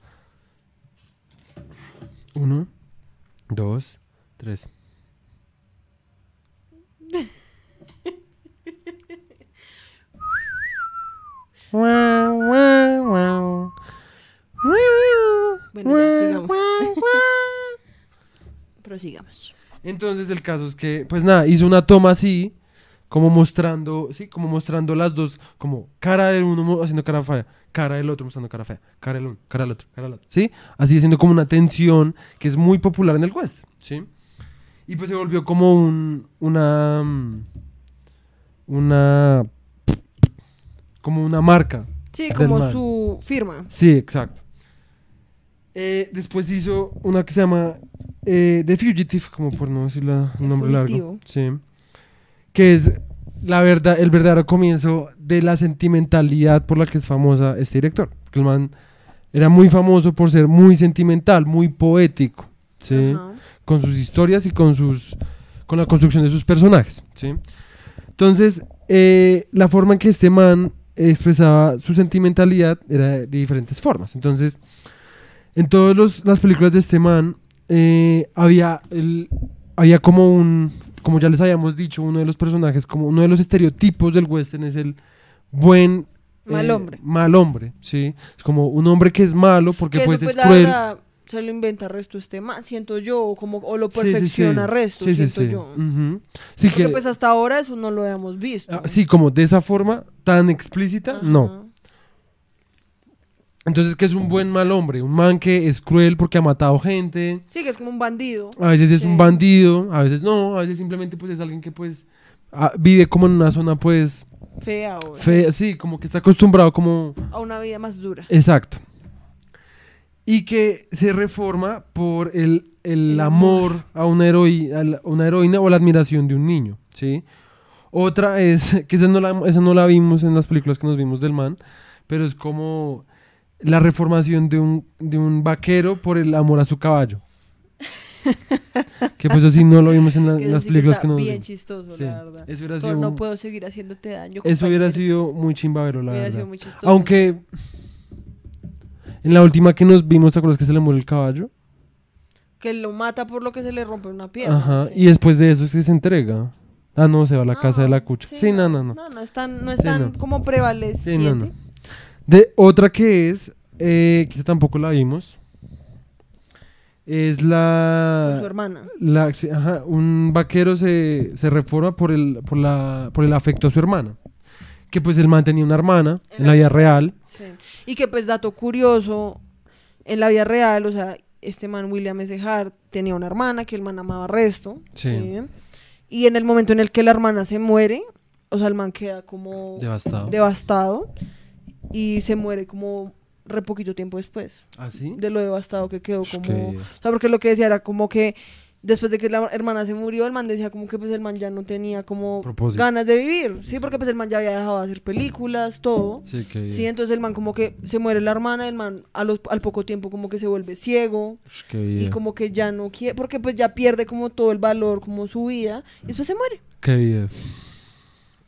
Uno, dos, tres. Bueno, ya, sigamos. Prosigamos. Entonces el caso es que, pues nada, hizo una toma así, como mostrando, sí, como mostrando las dos, como cara del uno haciendo cara fea, cara del otro mostrando cara fea, cara del uno, cara del otro, cara del otro, ¿sí? Así haciendo como una tensión que es muy popular en el western, ¿sí? Y pues se volvió como un, una, mm, una, como una marca. Sí, como man. su firma. Sí, exacto. Eh, después hizo una que se llama eh, The Fugitive, como por no decir la- El un nombre fugitivo. largo. Sí. Que es la verdad, el verdadero comienzo de la sentimentalidad por la que es famosa este director. Que el man era muy famoso por ser muy sentimental, muy poético. ¿sí? Con sus historias y con sus con la construcción de sus personajes ¿sí? entonces eh, la forma en que este man expresaba su sentimentalidad era de diferentes formas entonces en todas las películas de este man eh, había el, había como un como ya les habíamos dicho uno de los personajes como uno de los estereotipos del western es el buen Mal eh, hombre. mal hombre sí es como un hombre que es malo porque Que pues eso, pues, es la verdad, se lo inventa resto este man, siento yo, o como, o lo Sí, sí, sí. perfecciona resto, siento yo. Ujú. Sí, Porque que, pues hasta ahora eso no lo habíamos visto. ah, sí, como de esa forma tan explícita, Ajá. no. Entonces, que es un buen mal hombre, un man que es cruel porque ha matado gente, Sí, que es como un bandido. a veces es un bandido, a veces no, a veces simplemente pues es alguien que pues ah, vive como en una zona pues Fea o fea, sí, como que está acostumbrado como a una vida más dura. Exacto. Y que se reforma por el, el El amor, amor. a una, heroi- a una heroína o la admiración de un niño, ¿sí? Otra es, que esa no, la, esa no la vimos en las películas que nos vimos del man, pero es como la reformación de un, de un vaquero por el amor a su caballo. que pues así no lo vimos en, la- Que en eso las sí que películas está que nos bien vimos. chistoso, Sí, la verdad. Eso hubiera Thor, sido, no puedo seguir haciéndote daño. eso hubiera sido muy chimbavero, la Hubiera verdad. sido muy chistoso. Aunque en la última que nos vimos, ¿te acuerdas que se le muere el caballo? Que lo mata por lo que se le rompe una pierna. Ajá. sí. Y después de eso es que se entrega. Ah, no, se va a la No, casa de la cucha. Sí, no, no, no. No, no es tan, no es Sí, tan no. como prevaleciente. De otra que es, eh, que tampoco la vimos, es Con su la... hermana. la ajá, un vaquero se, se reforma por el, por, la, por el afecto a su hermana. Que pues él mantenía una hermana en la vida real. Sí. Y que pues dato curioso, en la vida real, o sea, este man William S. Hart tenía una hermana que el man amaba resto. Sí. Y en el momento en el que la hermana se muere, o sea, el man queda como Devastado. devastado y se muere como re poquito tiempo después ¿Ah, sí? de lo devastado que quedó como que- o sea porque lo que decía era como que después de que la hermana se murió, el man decía como que pues el man ya no tenía como Propósito. ganas de vivir, sí, porque pues el man ya había dejado de hacer películas, todo. Sí, que Sí, entonces el man como que se muere la hermana, el man a los, al poco tiempo como que se vuelve ciego qué y como que ya no quiere, porque pues ya pierde como todo el valor, como su vida, y después se muere. Qué bien.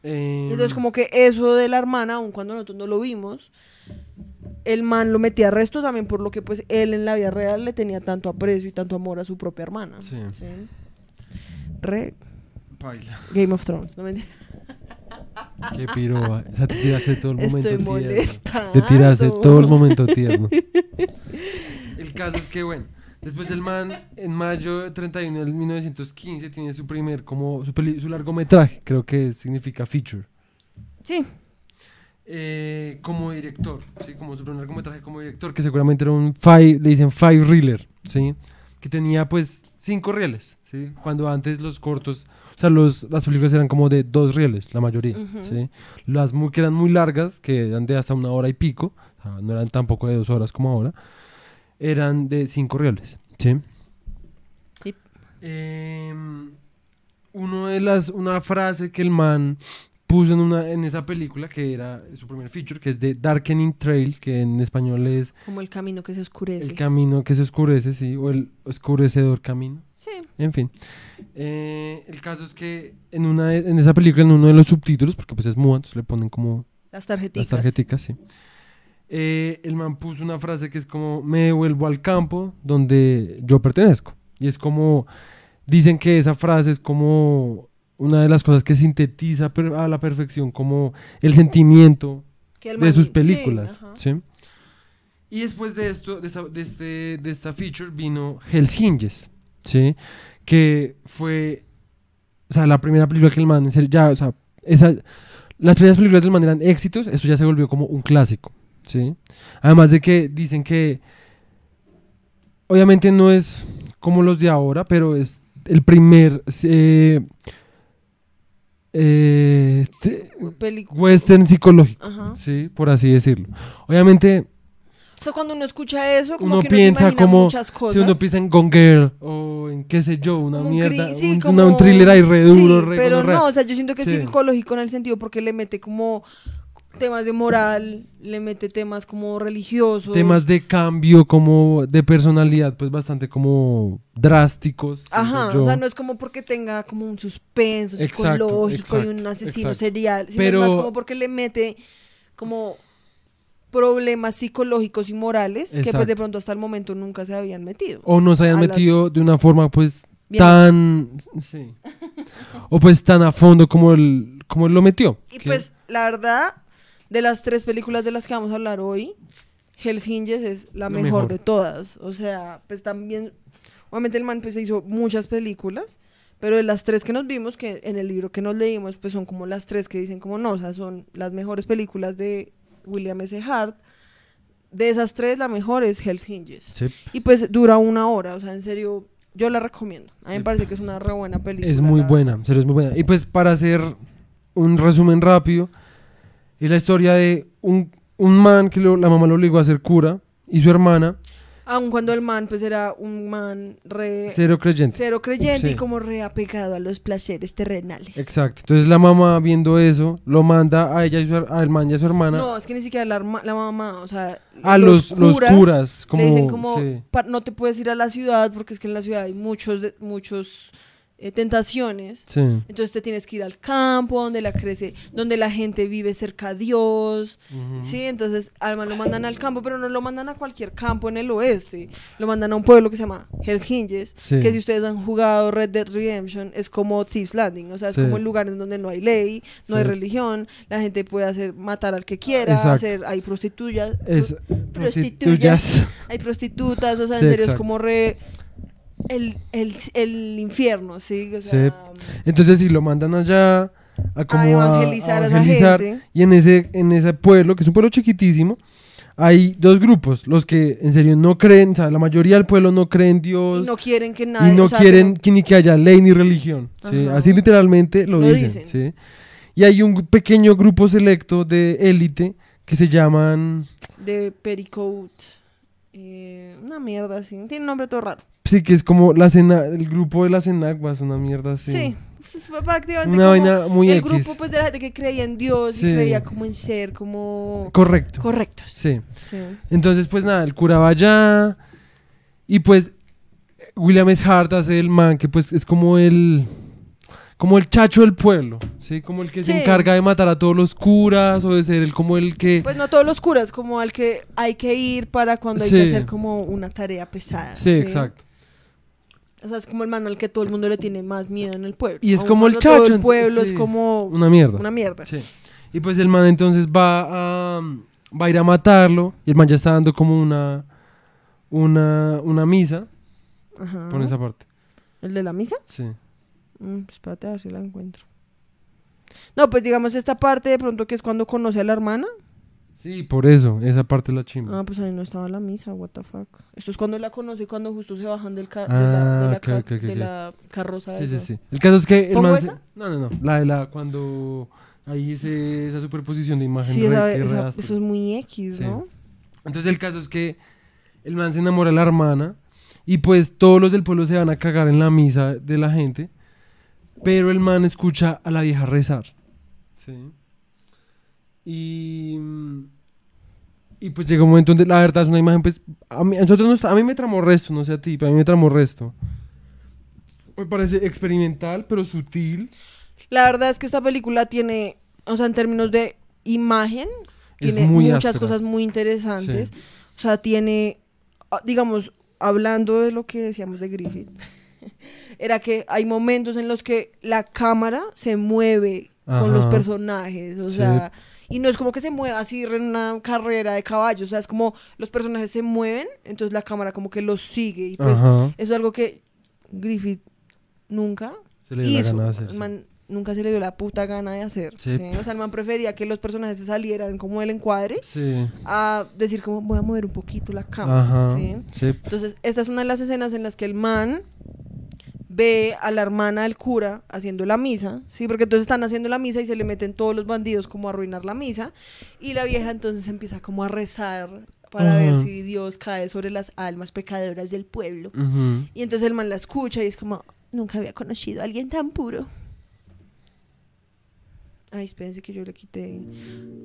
Eh, Entonces como que eso de la hermana, aun cuando nosotros no lo vimos, el man lo metía a resto también por lo que pues él en la vida real le tenía tanto aprecio y tanto amor a su propia hermana. Sí. ¿sí? Re Paila. Game of Thrones, no mentira. Qué piroa. O sea, te tiraste todo el momento Estoy molestando. Te tiraste todo el momento tierno. El caso es que, bueno, después el man, en mayo de 31 del 1915, tiene su primer, como, su, peli- su largometraje, creo que significa feature, Sí, eh, como director, ¿sí? Como su primer largometraje como director, que seguramente era un five, le dicen five reeler, ¿sí? Que tenía, pues, cinco rieles, ¿sí? Cuando antes los cortos, o sea, los, las películas eran como de dos rieles, la mayoría, Ujú. ¿sí? Las muy, que eran muy largas, que eran de hasta una hora y pico, o sea, no eran tampoco de dos horas como ahora, eran de cinco rieles, ¿sí? Sí. Em, uno de las, una frase que el man puso en, una, en esa película, que era su primer feature, que es de Darkening Trail, que en español es como el camino que se oscurece. el camino que se oscurece, sí, o el oscurecedor camino. sí. En fin, Eh, el caso es que en, una, en esa película, en uno de los subtítulos, porque pues es mudo, entonces le ponen como Las tarjeticas. las tarjeticas, sí. Eh, el man puso una frase que es como, me devuelvo al campo donde yo pertenezco. Y es como, dicen que esa frase es como una de las cosas que sintetiza a la perfección como el sentimiento Que el de man- sus sí, películas. ¿sí? Y después de esto, de esta, de este, de esta feature, vino Hell's Hinges, ¿sí? Que fue, o sea, la primera película que el man, ya, o sea, esa, las primeras películas del man eran éxitos, esto ya se volvió como un clásico, ¿sí? Además de que dicen que, obviamente no es como los de ahora, pero es el primer eh, eh, western psicológico. Ajá. Sí, por así decirlo. Obviamente, O sea, cuando uno escucha eso, como uno que uno piensa se como muchas cosas. si uno piensa en Gone Girl o en qué sé yo, una Como un mierda, cri- sí, un, como- una- un thriller ahí re duro, Sí, re pero no, o sea, yo siento que Sí. es psicológico en el sentido porque le mete como temas de moral, le mete temas como religiosos. Temas de cambio como de personalidad, pues bastante como drásticos. Ajá, o sea, no es como porque tenga como un suspenso Exacto, psicológico y un asesino exacto. serial, sino Pero- es más como porque le mete como problemas psicológicos y morales que pues de pronto hasta el momento nunca se habían metido. o hayan a las- metido de una forma pues Bien tan sí. o pues tan a fondo como él como él lo metió. Y que- pues, la verdad, de las tres películas de las que vamos a hablar hoy, Hell's Hinges es la mejor, mejor. de todas. O sea, pues también, obviamente el man pues, se hizo muchas películas, pero de las tres que nos vimos, que en el libro que nos leímos, pues son como las tres que dicen como no, o sea, son las mejores películas de William S. Hart. De esas tres, la mejor es Hell's Hinges. Sí. Y pues dura una hora, o sea, en serio, yo la recomiendo. A mí Sí. me parece que es una re buena película. Es muy buena, en serio es muy buena. Y pues para hacer un resumen rápido, es la historia de un, un man que lo- la mamá lo obligó a ser cura y su hermana, Aun cuando el man, pues era un man re cero creyente. cero creyente y como re apegado a los placeres terrenales. Exacto. Entonces la mamá viendo eso, lo manda a ella, y su, al man y a su hermana, No, es que ni siquiera la, la mamá, o sea, a los, los curas, como, le dicen como, sí. "Pa- no te puedes ir a la ciudad porque es que en la ciudad hay muchos, de- muchos eh, tentaciones. Sí. Entonces te tienes que ir al campo donde la crece, donde la gente vive cerca a Dios. Sí, entonces man lo mandan al campo, pero no lo mandan a cualquier campo en el oeste. Lo mandan a un pueblo que se llama Hells Hinges, Sí. que si ustedes han jugado Red Dead Redemption es como Thieves Landing, o sea, es Sí. como el lugar en donde no hay ley, no hay religión, la gente puede hacer matar al que quiera, Exacto. hacer hay Es prostituyas. prostituyas. hay prostitutas, o sea, en serio es como re el, el, el infierno, sí, o Sí. sea, Entonces si lo mandan allá a como a- evangelizar a evangelizar, gente. y en ese en ese pueblo que es un pueblo chiquitísimo hay dos grupos los que en serio no creen o sea la mayoría del pueblo no cree en y Dios no quieren que y nadie, no o sea, quieren que ni que haya ley ni religión así literalmente lo, Lo dicen, dicen. ¿sí? y hay un pequeño grupo selecto de élite que se llaman de Pericote. eh, una mierda así. Tiene un nombre todo raro. Sí que es como la cena, el grupo de las enaguas, una mierda así. Sí. Pues, fue prácticamente Una vaina muy el X. grupo pues de la gente que creía en Dios Sí. y creía como en ser como Correcto. correctos. Sí. Sí. Entonces, pues nada, el cura va allá. Y pues William S. Hart hace el man que pues es como el como el chacho del pueblo, ¿sí? Como el que se encarga de matar a todos los curas o de ser el como el que Pues no todos los curas, como al que hay que ir para cuando hay que hacer como una tarea pesada. Sí, exacto. O sea, es como el man al que todo el mundo le tiene más miedo en el pueblo. Y es como el cuando todo chacho, el pueblo sí. es como Una mierda. una mierda. Sí. Y pues el man entonces va a va a ir a matarlo y el man ya está dando como una una una misa, Ajá. pon esa parte. ¿El de la misa? Sí. Mm, espérate a ver si la encuentro. No, pues digamos esta parte de pronto que es cuando conoce a la hermana. Sí, por eso, esa parte es la chimba. Ah, pues ahí no estaba la misa, what the fuck. Esto es cuando la conoce, cuando justo se bajan del ca- de, la, de, Ah, la de ok. la carroza. Sí, sí, esa. sí. El caso es que el ¿Pongo man se- esa? No, no, no. La de la cuando hay ese, esa superposición de imagen. Sí, esa- esa- eso es muy X, Sí. ¿no? Entonces el caso es que el man se enamora de la hermana y pues todos los del pueblo se van a cagar en la misa de la gente, pero el man escucha a la vieja rezar. Sí. Y y pues llega un momento donde la verdad es una imagen pues a mí, a nosotros nos- a mí me tramó resto, no sé a ti, pero a mí me tramó resto. Me parece experimental, pero sutil. La verdad es que esta película tiene, o sea, en términos de imagen, Es tiene muchas cosas muy interesantes. Sí. O sea, tiene, ah, digamos, hablando de lo que decíamos de Griffith, era que hay momentos en los que la cámara se mueve con los Ajá. personajes, o Sí. sea, y no es como que se mueva así en una carrera de caballos, o sea, es como los personajes se mueven, entonces la cámara como que los sigue y pues Ajá. eso es algo que Griffith nunca Se le dio la hizo. gana de hacer. El sí. man nunca se le dio la puta gana de hacer. Sí. O sea, el man prefería que los personajes se salieran como del encuadre a decir como voy a mover un poquito la cámara. Ajá. Entonces, esta es una de las escenas en las que el man ve a la hermana del cura haciendo la misa, ¿sí? Porque entonces están haciendo la misa y se le meten todos los bandidos como a arruinar la misa y la vieja entonces empieza como a rezar para ver si Dios cae sobre las almas pecadoras del pueblo. Y entonces el man la escucha y es como, nunca había conocido a alguien tan puro. Ay, espérense que yo le quité.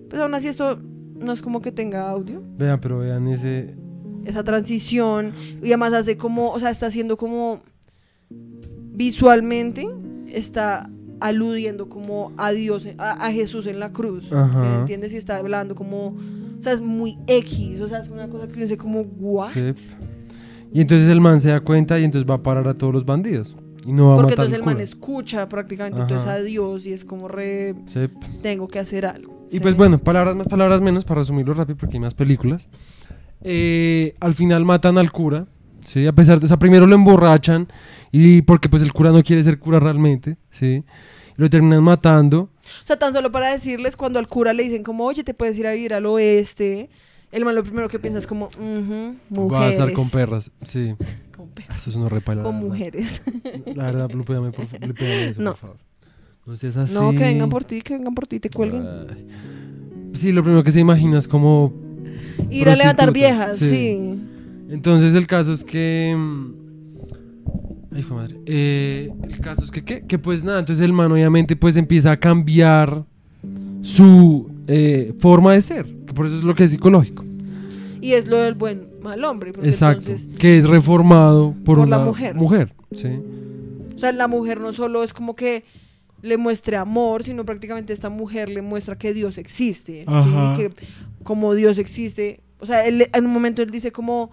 Pues aún así esto no es como que tenga audio. Vean, pero vean ese. Esa transición. Y además hace como, o sea, está haciendo como visualmente, está aludiendo como a Dios, a, a Jesús en la cruz. ¿sí? Ajá. ¿Entiendes? Y está hablando como, o sea, es muy X, o sea, es una cosa que uno dice como, ¿what? Sí. Y entonces el man se da cuenta y entonces va a parar a todos los bandidos. Y no va Porque a matar entonces el man escucha prácticamente Ajá. entonces a Dios y es como re, Sí. tengo que hacer algo. Y ¿sí? pues bueno, palabras más, palabras menos, para resumirlo rápido porque hay más películas. Eh, al final matan al cura, ¿sí? A pesar de, o sea, primero lo emborrachan y porque pues el cura no quiere ser cura realmente, ¿sí? Lo terminan matando. O sea, tan solo para decirles, cuando al cura le dicen como, oye, te puedes ir a vivir al oeste, el man lo primero que piensa es como, ujú, mujeres. Va a estar con perras, sí. Con perras. Eso es una repala. Con mujeres. La verdad, lupéame, por favor. Lupéame eso, No. por favor. No seas así. No, que vengan por ti, que vengan por ti, te cuelguen. Ay. Sí, lo primero que se imagina es como Ir a levantar viejas, sí. sí. Entonces el caso es que... Ay, hijo de madre. Eh, el caso es que. Que pues nada, entonces el man obviamente pues empieza a cambiar su eh, forma de ser. Que por eso es lo que es psicológico. Y es lo del buen mal hombre. Exacto. entonces, que es reformado por, Por la una mujer. mujer. Sí. o sea, la mujer no solo es como que le muestre amor, sino prácticamente esta mujer le muestra que Dios existe. ¿sí? Que como Dios existe. O sea, él, en un momento él dice como,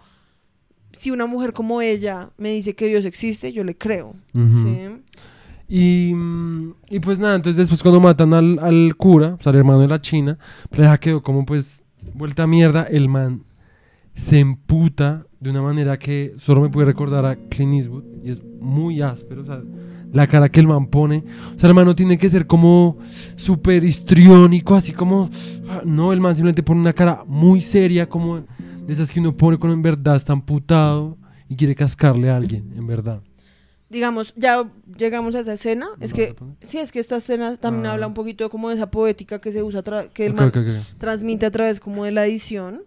si una mujer como ella me dice que Dios existe, yo le creo. Y, mm, y pues nada, entonces después cuando matan al, al cura, o sea, al hermano de la China, pues ya quedó como pues vuelta a mierda, el man se emputa de una manera que solo me puede recordar a Clint Eastwood y es muy áspero, o sea, la cara que el man pone, o sea, el man no tiene que ser como súper histriónico, así como, ah, no, el man simplemente pone una cara muy seria, como de esas que uno pone cuando en verdad está amputado y quiere cascarle a alguien, en verdad. Digamos, ya llegamos a esa escena. Es No, que, sí, es que esta escena también Ah. habla un poquito como de esa poética que se usa, que el Ok, man ok, ok. transmite a través como de la edición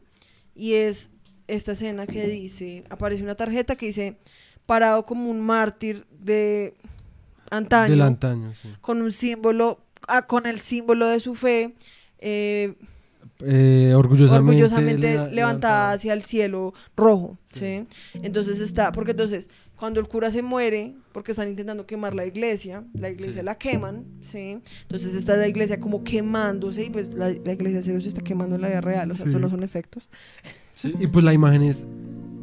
y es esta escena que dice, aparece una tarjeta que dice, parado como un mártir de antaño, Del antaño, sí. con un símbolo, ah, con el símbolo de su fe, eh, Eh, orgullosamente, orgullosamente leva- levantada hacia el cielo rojo, Sí. ¿sí? Entonces está, porque entonces cuando el cura se muere, porque están intentando quemar la iglesia, la iglesia Sí. la queman, ¿sí? Entonces está la iglesia como quemándose y pues la, la iglesia serio se está quemando en la vida real, o sea, no son efectos. Y pues la imagen es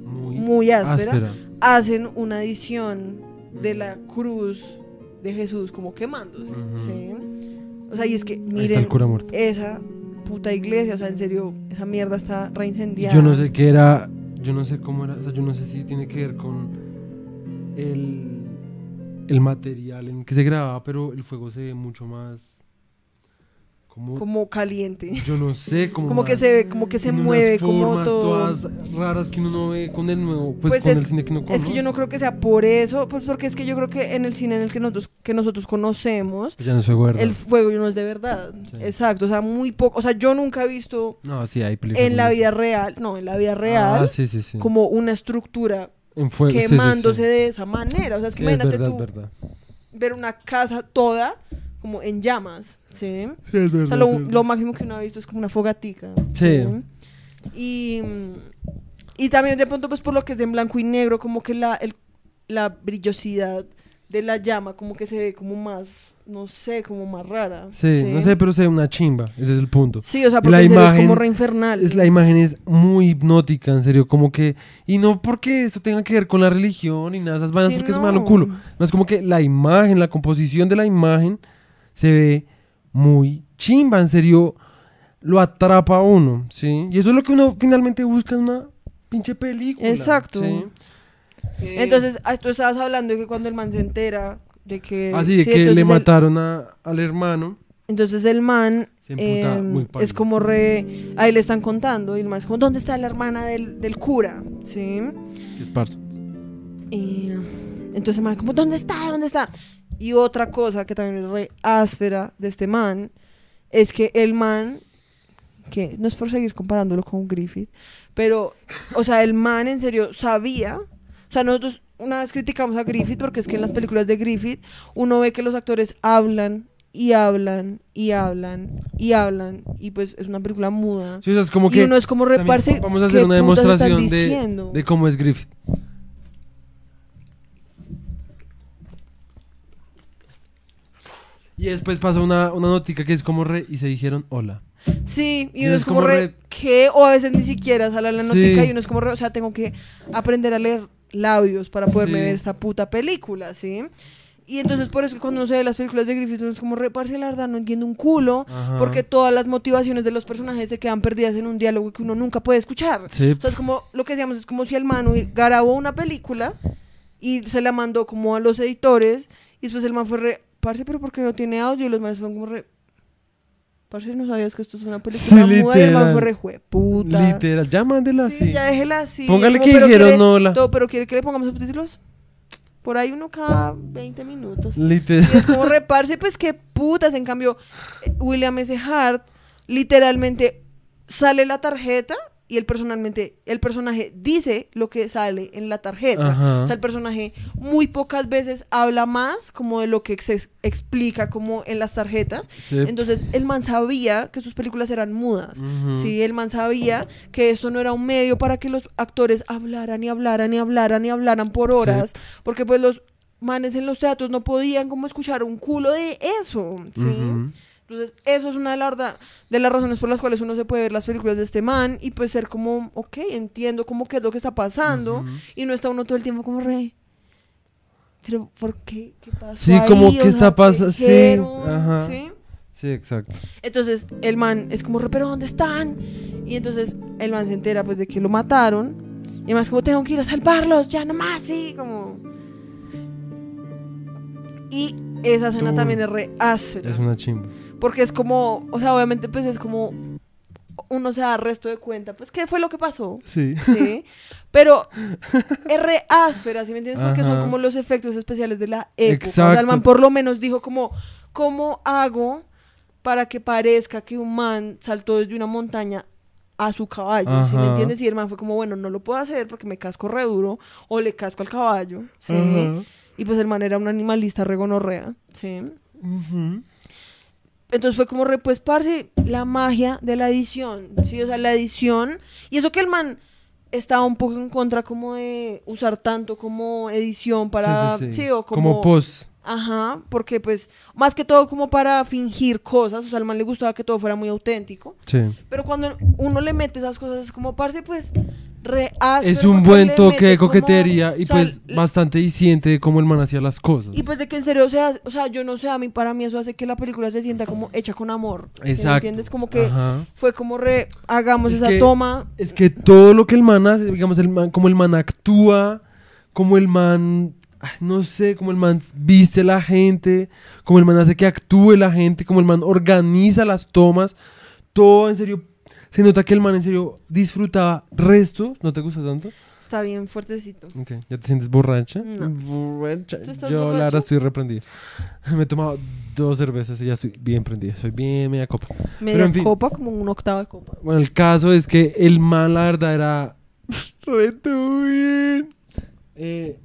muy, Muy áspera. áspera. Hacen una edición de la cruz de Jesús como quemándose. ¿sí? O sea, y es que miren esa puta iglesia, o sea, en serio, esa mierda está reincendiada. Yo no sé qué era, yo no sé cómo era, o sea, yo no sé si tiene que ver con el, el material en que se grababa, pero el fuego se ve mucho más como, como caliente. yo no sé, como, Como que se ve, como que se mueve, como todo. todas raras que uno no ve con el nuevo, pues, Pues con es- el cine que uno conoce. Es que yo no creo que sea por eso, pues porque es que yo creo que en el cine en el que nosotros, que nosotros conocemos, Ya no el fuego no es de verdad. Sí. Exacto, o sea, muy poco, o sea, yo nunca he visto No, sí, hay películas. en la vida real, no, en la vida real, Ah, sí, sí, sí. como una estructura en fuego, quemándose de esa manera. O sea, es que es imagínate verdad, tú verdad. ver una casa toda como en llamas, ¿sí? Sí, es O verdad. sea, lo, es verdad. lo máximo que uno ha visto es como una fogatica. Sí. Y, y también de pronto, pues por lo que es de en blanco y negro, como que la, el- la brillosidad de la llama, como que se ve como más, no sé, como más rara. Sí, no sé, pero se ve una chimba, ese es el punto. Sí, o sea, porque la en serio es imagen como re infernal. Es, la imagen es muy hipnótica, en serio, como que... Y no porque esto tenga que ver con la religión y nada esas vainas, Sí, porque es no. malo culo. No, es como que la imagen, la composición de la imagen se ve muy chimba, en serio, lo atrapa a uno, ¿sí? Y eso es lo que uno finalmente busca en una pinche película. Exacto. ¿sí? Eh, Entonces, ah, tú estabas hablando de que cuando el man se entera de que... Así de sí, que le el- mataron a- al hermano. Entonces el man Se emputa eh, muy es como re... Ahí le están contando y el man es como, ¿dónde está la hermana del, del cura? ¿Sí? es Parsons. Y entonces el man como, ¿dónde está? ¿Dónde está? Y otra cosa que también es re áspera de este man es que el man, que no es por seguir comparándolo con Griffith, pero, o sea, el man en serio sabía, o sea, nosotros una vez criticamos a Griffith porque es que en las películas de Griffith uno ve que los actores hablan y hablan y hablan y hablan y pues es una película muda. Sí, o sea, es como y que... uno es como reparse Vamos a hacer ¿qué una demostración de, de cómo es Griffith. Y después pasa una, una notica que es como re y se dijeron hola. Sí, y uno es como como re, re- ¿qué? O a veces ni siquiera sale la Sí. notica y uno es como re, o sea, tengo que aprender a leer labios para poderme Sí. ver esta puta película, ¿sí? Y entonces por eso que cuando uno se ve las películas de Griffith uno es como re, parce, la verdad no entiendo un culo, Ajá. porque todas las motivaciones de los personajes se quedan perdidas en un diálogo que uno nunca puede escuchar. Sí, O sea, es como, lo que decíamos, es como si el man hubi- grabó una película y se la mandó como a los editores y después el man fue re, parce, pero ¿por qué no tiene audio? Y los manes fueron como re, parce, ¿no sabías que esto es una película Sí, muda? Y el man literal. fue re, "Jueputa". literal. Ya mándela Sí, así. ya déjela así. Póngale Es que dijeron quiere- hola. todo, pero quiere que le pongamos subtítulos. Por ahí uno cada 20 minutos. Literal. Y es como reparse, pues qué putas. En cambio, eh, William S. Hart literalmente sale la tarjeta y el personalmente, el personaje dice lo que sale en la tarjeta. Ajá. O sea, el personaje muy pocas veces habla más como de lo que ex- explica como en las tarjetas. Sí. Entonces, el man sabía que sus películas eran mudas. Sí, el man sabía que esto no era un medio para que los actores hablaran y hablaran y hablaran y hablaran por horas, porque pues los manes en los teatros no podían como escuchar un culo de eso, ¿sí? Entonces, eso es una de, la de las razones por las cuales uno se puede ver las películas de este man y pues ser como, ok, entiendo cómo qué es lo que está pasando y no está uno todo el tiempo como re... Pero, ¿por qué? ¿Qué pasó Sí, como que O sea, está ¿qué pasa- sí, ajá. ¿Sí? Sí, exacto. Entonces el man es como, "Re, pero ¿dónde están? Y entonces el man se entera pues de que lo mataron. Y además como, tengo que ir a salvarlos, ya nomás, sí, como... Y esa escena Tú- también es re áspera. Es una chimba. Porque es como, o sea, obviamente pues es como, uno se da resto de cuenta, pues qué fue lo que pasó, Sí. ¿sí? Pero es re áspera, ¿sí me entiendes? Porque son Ajá. como los efectos especiales de la época. O sea, Exacto. el man por lo menos dijo como, ¿cómo hago para que parezca que un man saltó desde una montaña a su caballo, ¿sí me Ajá. entiendes? Y el man fue como, bueno, no lo puedo hacer porque me casco re duro o le casco al caballo, ¿sí? Ajá. Y pues el man era un animalista regonorrea, ¿sí? Ujú. Entonces fue como re, pues, parce, la magia de la edición, ¿sí? O sea, la edición. Y eso que el man estaba un poco en contra como de usar tanto como edición para... Sí, sí, sí. sí, o como... como... post. Ajá, porque pues, más que todo como para fingir cosas, o sea, al man le gustaba que todo fuera muy auténtico. Sí. Pero cuando uno le mete esas cosas, es como, parce, pues, re áspero, Es un buen toque de como- coquetería y o sea, pues bastante diciente de cómo el man hacía las cosas. Y pues de que en serio, o sea, o sea, yo no sé, a mí, para mí eso hace que la película se sienta como hecha con amor. ¿sí me Exacto. entiendes? Como que Ajá. fue como re, hagamos Es esa que- toma. Es que todo lo que el man hace, digamos, el man, como el man actúa, como el man, no sé, como el man viste la gente, como el man hace que actúe la gente, como el man organiza las tomas, todo en serio. Se nota que el man en serio disfrutaba resto. ¿No te gusta tanto? Está bien fuertecito. Ok, ¿ya te sientes borracha? No. Borracha. ¿Tú estás Yo la borracho? verdad estoy reprendido. Me he tomado dos cervezas y ya estoy bien prendido. Soy bien media copa. Media en fin. copa, como una octava de copa. Bueno, el caso es que el man, la verdad, era reto bien. Eh,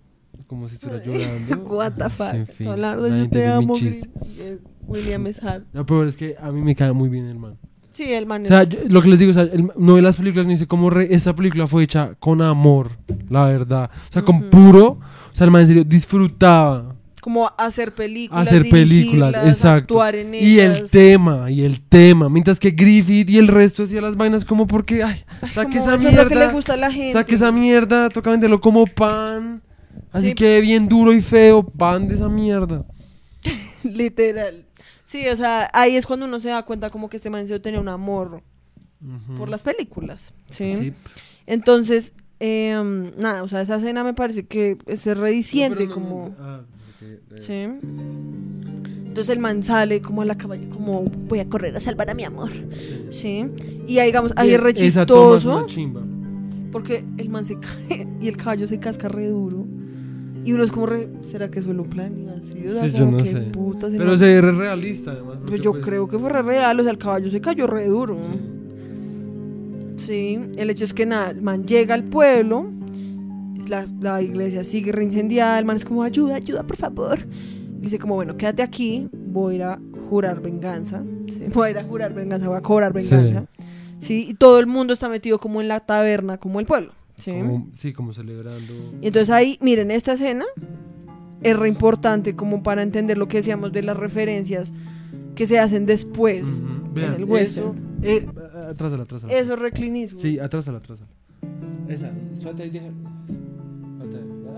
como si estuviera llorando. What the fuck. En fin, No, la verdad, nadie yo te amo, eh, William es hard. Lo peor es que a mí me cae muy bien el man. Sí, el man O sea, yo- lo que les digo, o sea, el- no ve las películas me dice como re- esta película fue hecha con amor, la verdad. O sea, con puro, o sea, el man en serio disfrutaba como hacer películas. hacer películas, dirigirlas, exacto. Actuar en Y el ellas. tema, y el tema. Mientras que Griffith y el resto hacía las vainas como porque, ay, saque Como esa eso es lo que le mierda. gusta a la gente. Saque esa mierda, toca venderlo como pan. Así Sí. que bien duro y feo, pan de esa mierda. Literal. Sí, o sea, ahí es cuando uno se da cuenta como que este man serio tenía un amor por las películas. Sí. Sí. Entonces, em, nada, o sea, esa escena me parece que es rediciente, como... ah, Sí. Entonces el man sale como a la cabaña, como voy a correr a salvar a mi amor. Sí. Y ahí, digamos, ahí es re chistoso. Porque el man se cae y el caballo se casca re duro. Y uno es como re, ¿será que eso lo planea así? O sea, Sí, yo no sé. putas, Pero se ve re realista, además. Pues yo pues, creo que fue re real, o sea, el caballo se cayó re duro. sí. Sí, el hecho es que nada, el man llega al pueblo, la, la iglesia sigue reincendiada, el man es como, ayuda, ayuda, por favor. Dice como, bueno, quédate aquí, voy a ir a jurar venganza. Sí, voy a ir a jurar venganza, voy a cobrar Sí. venganza. Sí. y todo el mundo está metido como en la taberna, como el pueblo. Sí. Como, sí, como celebrando. Y entonces ahí, miren, esta escena es re importante como para entender lo que decíamos de las referencias que se hacen después Ujú. en Vean, el eso. western. Eh, atrásala, atrásala. Eso es reclinismo. Sí, atrásala, atrásala. Esa, espérate ahí, deja.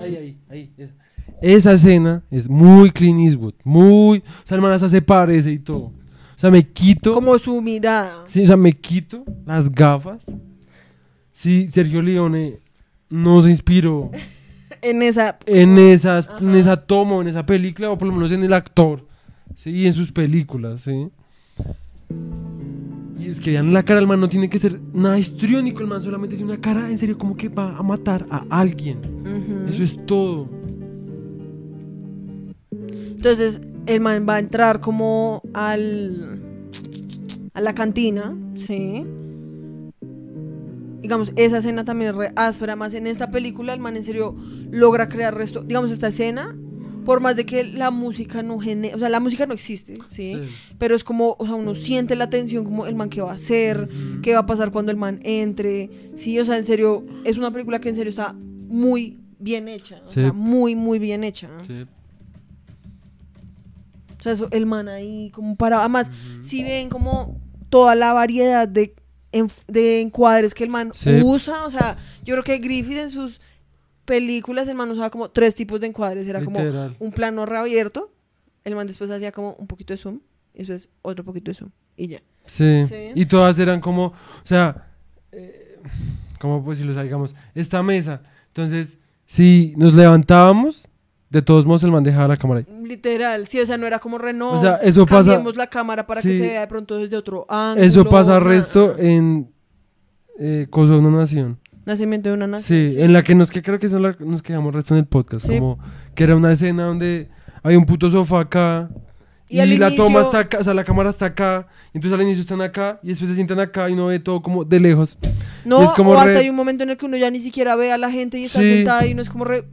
Ahí, ahí, ahí. Esa. Esa escena es muy Clint Eastwood, muy. O sea, el man hasta se parece y todo. O sea, me quito. Como su mirada. Sí, o sea, me quito las gafas. Sí, Sergio Leone no se inspiró En esa. en, esas, en esa toma, en esa película, o por lo menos en el actor. Sí, en sus películas, sí. Y es que vean la cara del man, no tiene que ser nada histriónico, el man solamente tiene una cara en serio como que va a matar a alguien. Eso es todo. Entonces, el man va a entrar como al. a la cantina, ¿sí? Digamos, esa escena también es re áspera. Más en esta película, el man en serio logra crear resto. Digamos, esta escena, por más de que la música no genere. O sea, la música no existe, ¿sí? Pero es como, o sea, uno siente la tensión, como el man qué va a hacer, qué va a pasar cuando el man entre. Sí, o sea, en serio, es una película que en serio está muy bien hecha. O Sí. sea, muy, muy bien hecha. Sí. O sea, eso, el man ahí como para... Además, si ven como toda la variedad de, de encuadres que el man Sí. usa, o sea, yo creo que Griffith en sus películas, el man usaba como tres tipos de encuadres. Era como un plano reabierto, el man después hacía como un poquito de zoom, y después otro poquito de zoom, y ya. Sí. Sí. Y todas eran como, o sea, eh, ¿cómo pues si lo digamos? Esta mesa. Entonces, si nos levantábamos, de todos modos el man dejaba la cámara ahí. Literal, sí, o sea, no era como Renault. O sea, eso pasa- la cámara para que se vea de pronto desde otro ángulo. Eso pasa resto en eh, Cosa de una Nación. Nacimiento de una nación. Sí, en la que nos que creo que eso la- nos quedamos resto en el podcast. Sí. Como que era una escena donde hay un puto sofá acá Y la toma está acá, o sea, la cámara está acá, y entonces al inicio están acá, y después se sientan acá y uno ve todo como de lejos. No, es como o hasta re- hay un momento en el que uno ya ni siquiera ve a la gente y está sentada y uno es como re...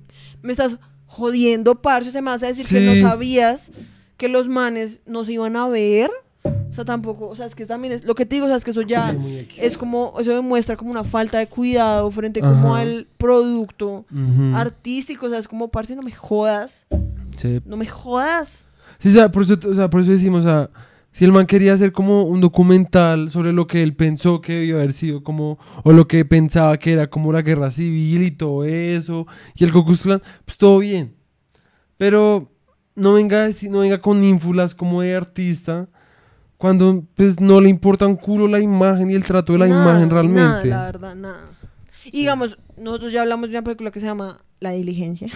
Me estás jodiendo, parce, se me vas a decir que no sabías que los manes no se iban a ver. O sea, tampoco, o sea, es que también es lo que te digo, o sea, es que eso ya es como, eso demuestra como una falta de cuidado frente como al producto artístico, o sea, es como, parce, no me jodas, Sí. no me jodas. Sí, o sea, por eso, o sea, por eso decimos, o sea, si el man quería hacer como un documental sobre lo que él pensó que debió haber sido como, o lo que pensaba que era como la guerra civil y todo eso, y el Ku pues todo bien. Pero no venga, a decir- no venga con ínfulas como de artista, cuando pues no le importa un culo la imagen y el trato de la Nada, imagen Nada, realmente. la verdad, nada. Y digamos, nosotros ya hablamos de una película que se llama La Diligencia.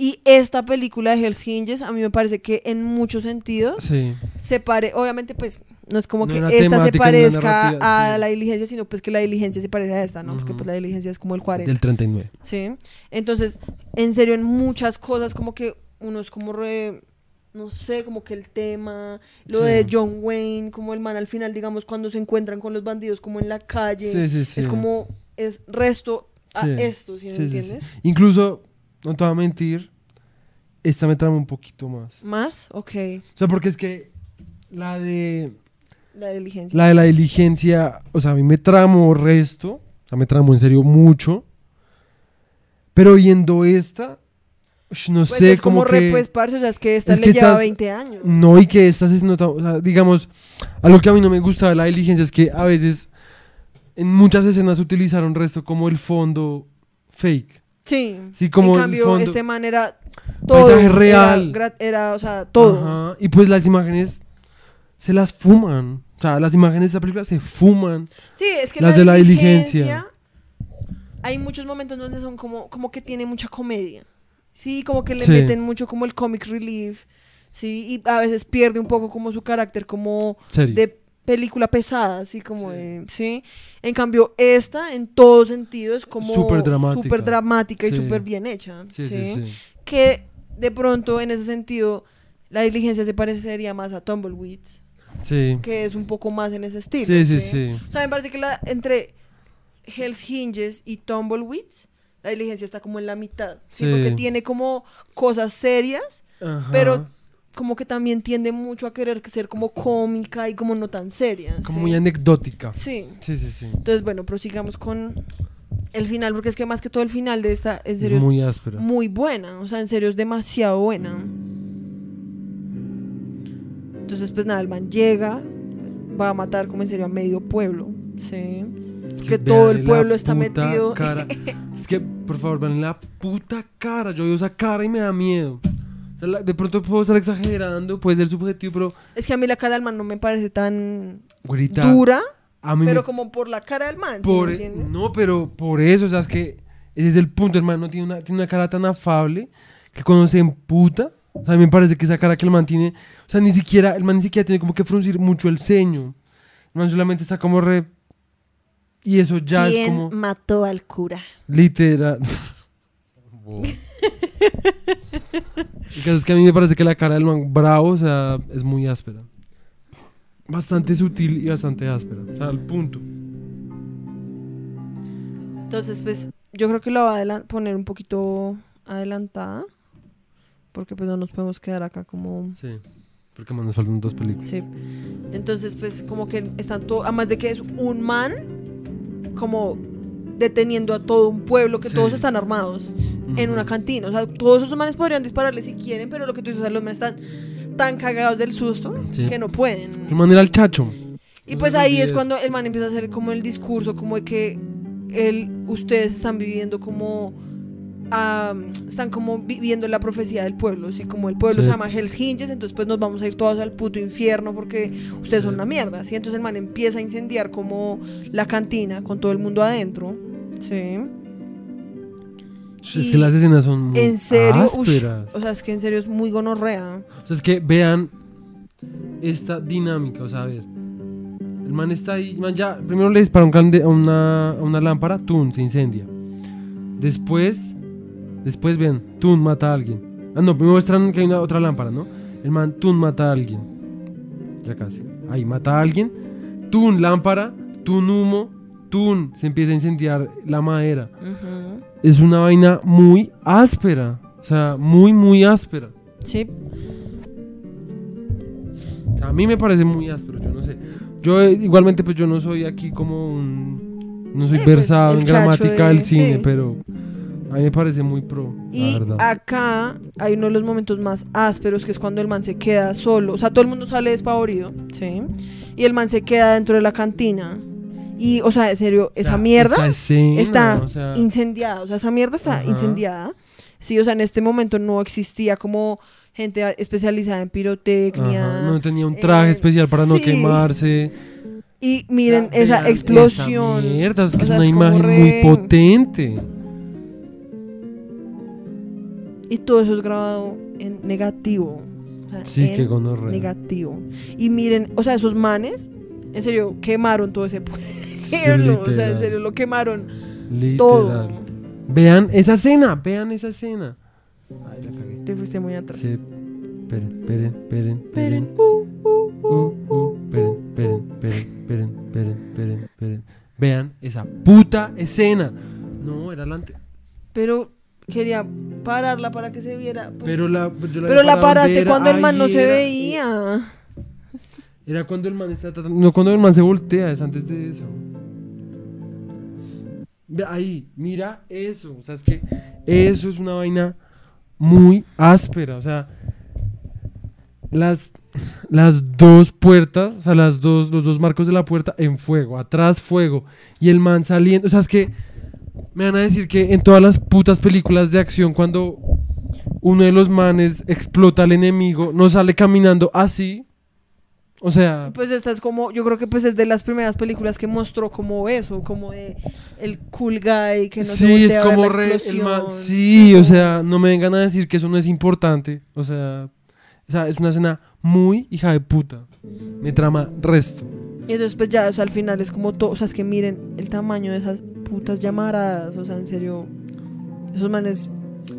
Y esta película de Hell's Hinges, a mí me parece que en muchos sentidos Sí. se pare, obviamente pues no es como No que esta se parezca a sí. la diligencia, sino pues que la diligencia se parece a esta, ¿no? Porque pues la diligencia es como el 40. Del 39. Sí. Entonces, en serio, en muchas cosas, como que uno es como re. No sé, como que el tema, lo Sí. de John Wayne, como el man al final, digamos, cuando se encuentran con los bandidos, como en la calle. Sí, sí, sí. Es como, es resto a esto, ¿sí me entiendes? Incluso, no te voy a mentir, esta me trama un poquito más. Más, ok, O sea, porque es que la de la diligencia. la de la diligencia, o sea, a mí me tramo resto, o sea, me tramo en serio mucho. Pero viendo esta, no Pues sé, es como, como, re, que pues, parce, o sea, es que esta es le que lleva estás- 20 años. no y que esta se nota, o sea, digamos, algo que a mí no me gusta de la diligencia es que a veces en muchas escenas utilizaron resto como el fondo fake. Sí. Sí, como en el cambio, fondo- este man era todo. Paisaje real. Era, o sea, todo. Ajá, Y pues las imágenes se las fuman. O sea, las imágenes de esta película se fuman. Sí, es que Las la de la diligencia, diligencia. Hay muchos momentos donde son como, como que tiene mucha comedia. Sí, como que le Sí. meten mucho como el comic relief. Sí, y a veces pierde un poco como su carácter como Serio. de película pesada, así como Sí. de, sí. En cambio, esta en todo sentido es como Súper dramática. súper dramática y Sí. súper bien hecha. Sí, sí, sí. Que de pronto en ese sentido la diligencia se parecería más a Tumbleweed, Sí. que es un poco más en ese estilo. Sí, sí, sí. O sea, me parece que la, entre Hell's Hinges y Tumbleweed, la diligencia está como en la mitad. ¿sí? Sí. Porque tiene como cosas serias, Ajá. pero como que también tiende mucho a querer ser como cómica y como no tan seria. Como ¿sí? muy anecdótica. Sí. Sí, sí, sí. Entonces, bueno, prosigamos con el final, porque es que más que todo el final de esta, en serio, es muy áspera. muy buena. O sea, en serio es demasiado buena. Entonces, pues nada, el man llega, va a matar como en serio a medio pueblo. Sí. Que todo el pueblo está metido. cara. Es que, por favor, vean la puta cara. Yo veo esa cara y me da miedo. O sea, la- de pronto puedo estar exagerando, puede ser subjetivo, pero. Es que a mí la cara del man no me parece tan Güerita, dura, a mí pero me como por la cara del man. ¿sí Por, me entiendes? no, pero por eso, o sea, es que ese es el punto, hermano. Tiene una, tiene una cara tan afable que cuando se emputa, o sea, a mí me parece que esa cara que el man tiene, o sea, ni siquiera, el man ni siquiera tiene como que fruncir mucho el ceño. El man solamente está como re. Y eso ya es ¿Quién como mató al cura? literal. El caso es que a mí me parece que la cara del man bravo, o sea, es muy áspera. Bastante sutil y bastante áspera. O sea, al punto. Entonces, pues yo creo que lo va a poner un poquito adelantada. Porque pues no nos podemos quedar acá como... Sí. Porque más nos faltan dos películas. Sí. Entonces, pues como que están todo... Además de que es un man como deteniendo a todo un pueblo, que Sí. todos están armados en una cantina. O sea, todos esos manes podrían dispararle si quieren, pero lo que tú dices, o sea, los manes están tan cagados del susto Sí. que no pueden. Su manera al chacho. Y No pues ahí es cuando el man empieza a hacer como el discurso, como de que él, ustedes están viviendo como, están como viviendo la profecía del pueblo, ¿sí? Como el pueblo Sí. se llama Hell's Hinges, entonces pues nos vamos a ir todos al puto infierno porque ustedes son una mierda, ¿sí? Entonces el man empieza a incendiar como la cantina con todo el mundo adentro, ¿sí? Es Y que las escenas son muy En serio, ush, o sea, es que en serio es muy gonorrea. O sea, es que vean esta dinámica, o sea, a ver. El man está ahí, man ya, primero le dispara un cande- a una, a una lámpara, Tun, se incendia. Después, después ven, Tun mata a alguien. Ah, no, primero muestran que hay una otra lámpara, ¿no? El man, tun mata a alguien. Ya casi. Ahí mata a alguien. Tun lámpara. Tun humo. Tun se empieza a incendiar la madera. Es una vaina muy áspera. O sea, muy, muy áspera. Sí. A mí me parece muy áspero, yo no sé. Yo eh, igualmente pues yo no soy aquí como un... No soy Sí, pues, versado en gramática de- del cine, sí. pero a mí me parece muy pro, Y la verdad. acá hay uno de los momentos más ásperos, que es cuando el man se queda solo. O sea, todo el mundo sale despavorido, ¿sí? Y el man se queda dentro de la cantina. Y, o sea, en serio, esa sea, mierda esa escena, está o sea, incendiada. O sea, esa mierda está Ajá. incendiada. Sí, o sea, en este momento no existía como gente especializada en pirotecnia. ajá, no tenía un traje eh, especial para no sí. quemarse. Y miren esa explosión. Esa mierda, es que O es sea, una es imagen re- muy potente. Y todo eso es grabado en negativo. O sea, Sí, en gonorrea. negativo. Y miren, o sea, esos manes, en serio, quemaron todo ese pueblo. Sí, o sea, en serio, lo quemaron literal. todo. Vean esa escena, vean esa escena. Ay, la cagué. Te fuiste muy atrás. Sí. Esperen, esperen, esperen, Esperen. esperen. Uh, uh, uh, Uh, uh. esperen, esperen, esperen, esperen, esperen. Vean esa puta escena. No, era la ante- Pero quería pararla para que se viera. pues, Pero la, pero la paraste cuando el man no se era, veía. Era cuando el man está tratando. No, cuando el man se voltea, es antes de eso. Ve ahí, mira eso. O sea, es que eso es una vaina muy áspera. O sea, las, las dos puertas, o sea, las dos, los dos marcos de la puerta en fuego, atrás fuego. Y el man saliendo. O sea, es que me van a decir que en todas las putas películas de acción, cuando uno de los manes explota al enemigo, no sale caminando así. O sea, Pues esta es como, yo creo que pues es de las primeras películas que mostró como eso, como de el cool guy que no se sí, es a ver como re, el man- sí, o sea, no me vengan a decir que eso no es importante. O sea, o sea, es una escena muy hija de puta. Me trama resto. Y entonces pues ya, o sea, al final es como todo, o sea, es que miren el tamaño de esas putas llamaradas, o sea, en serio, esos manes,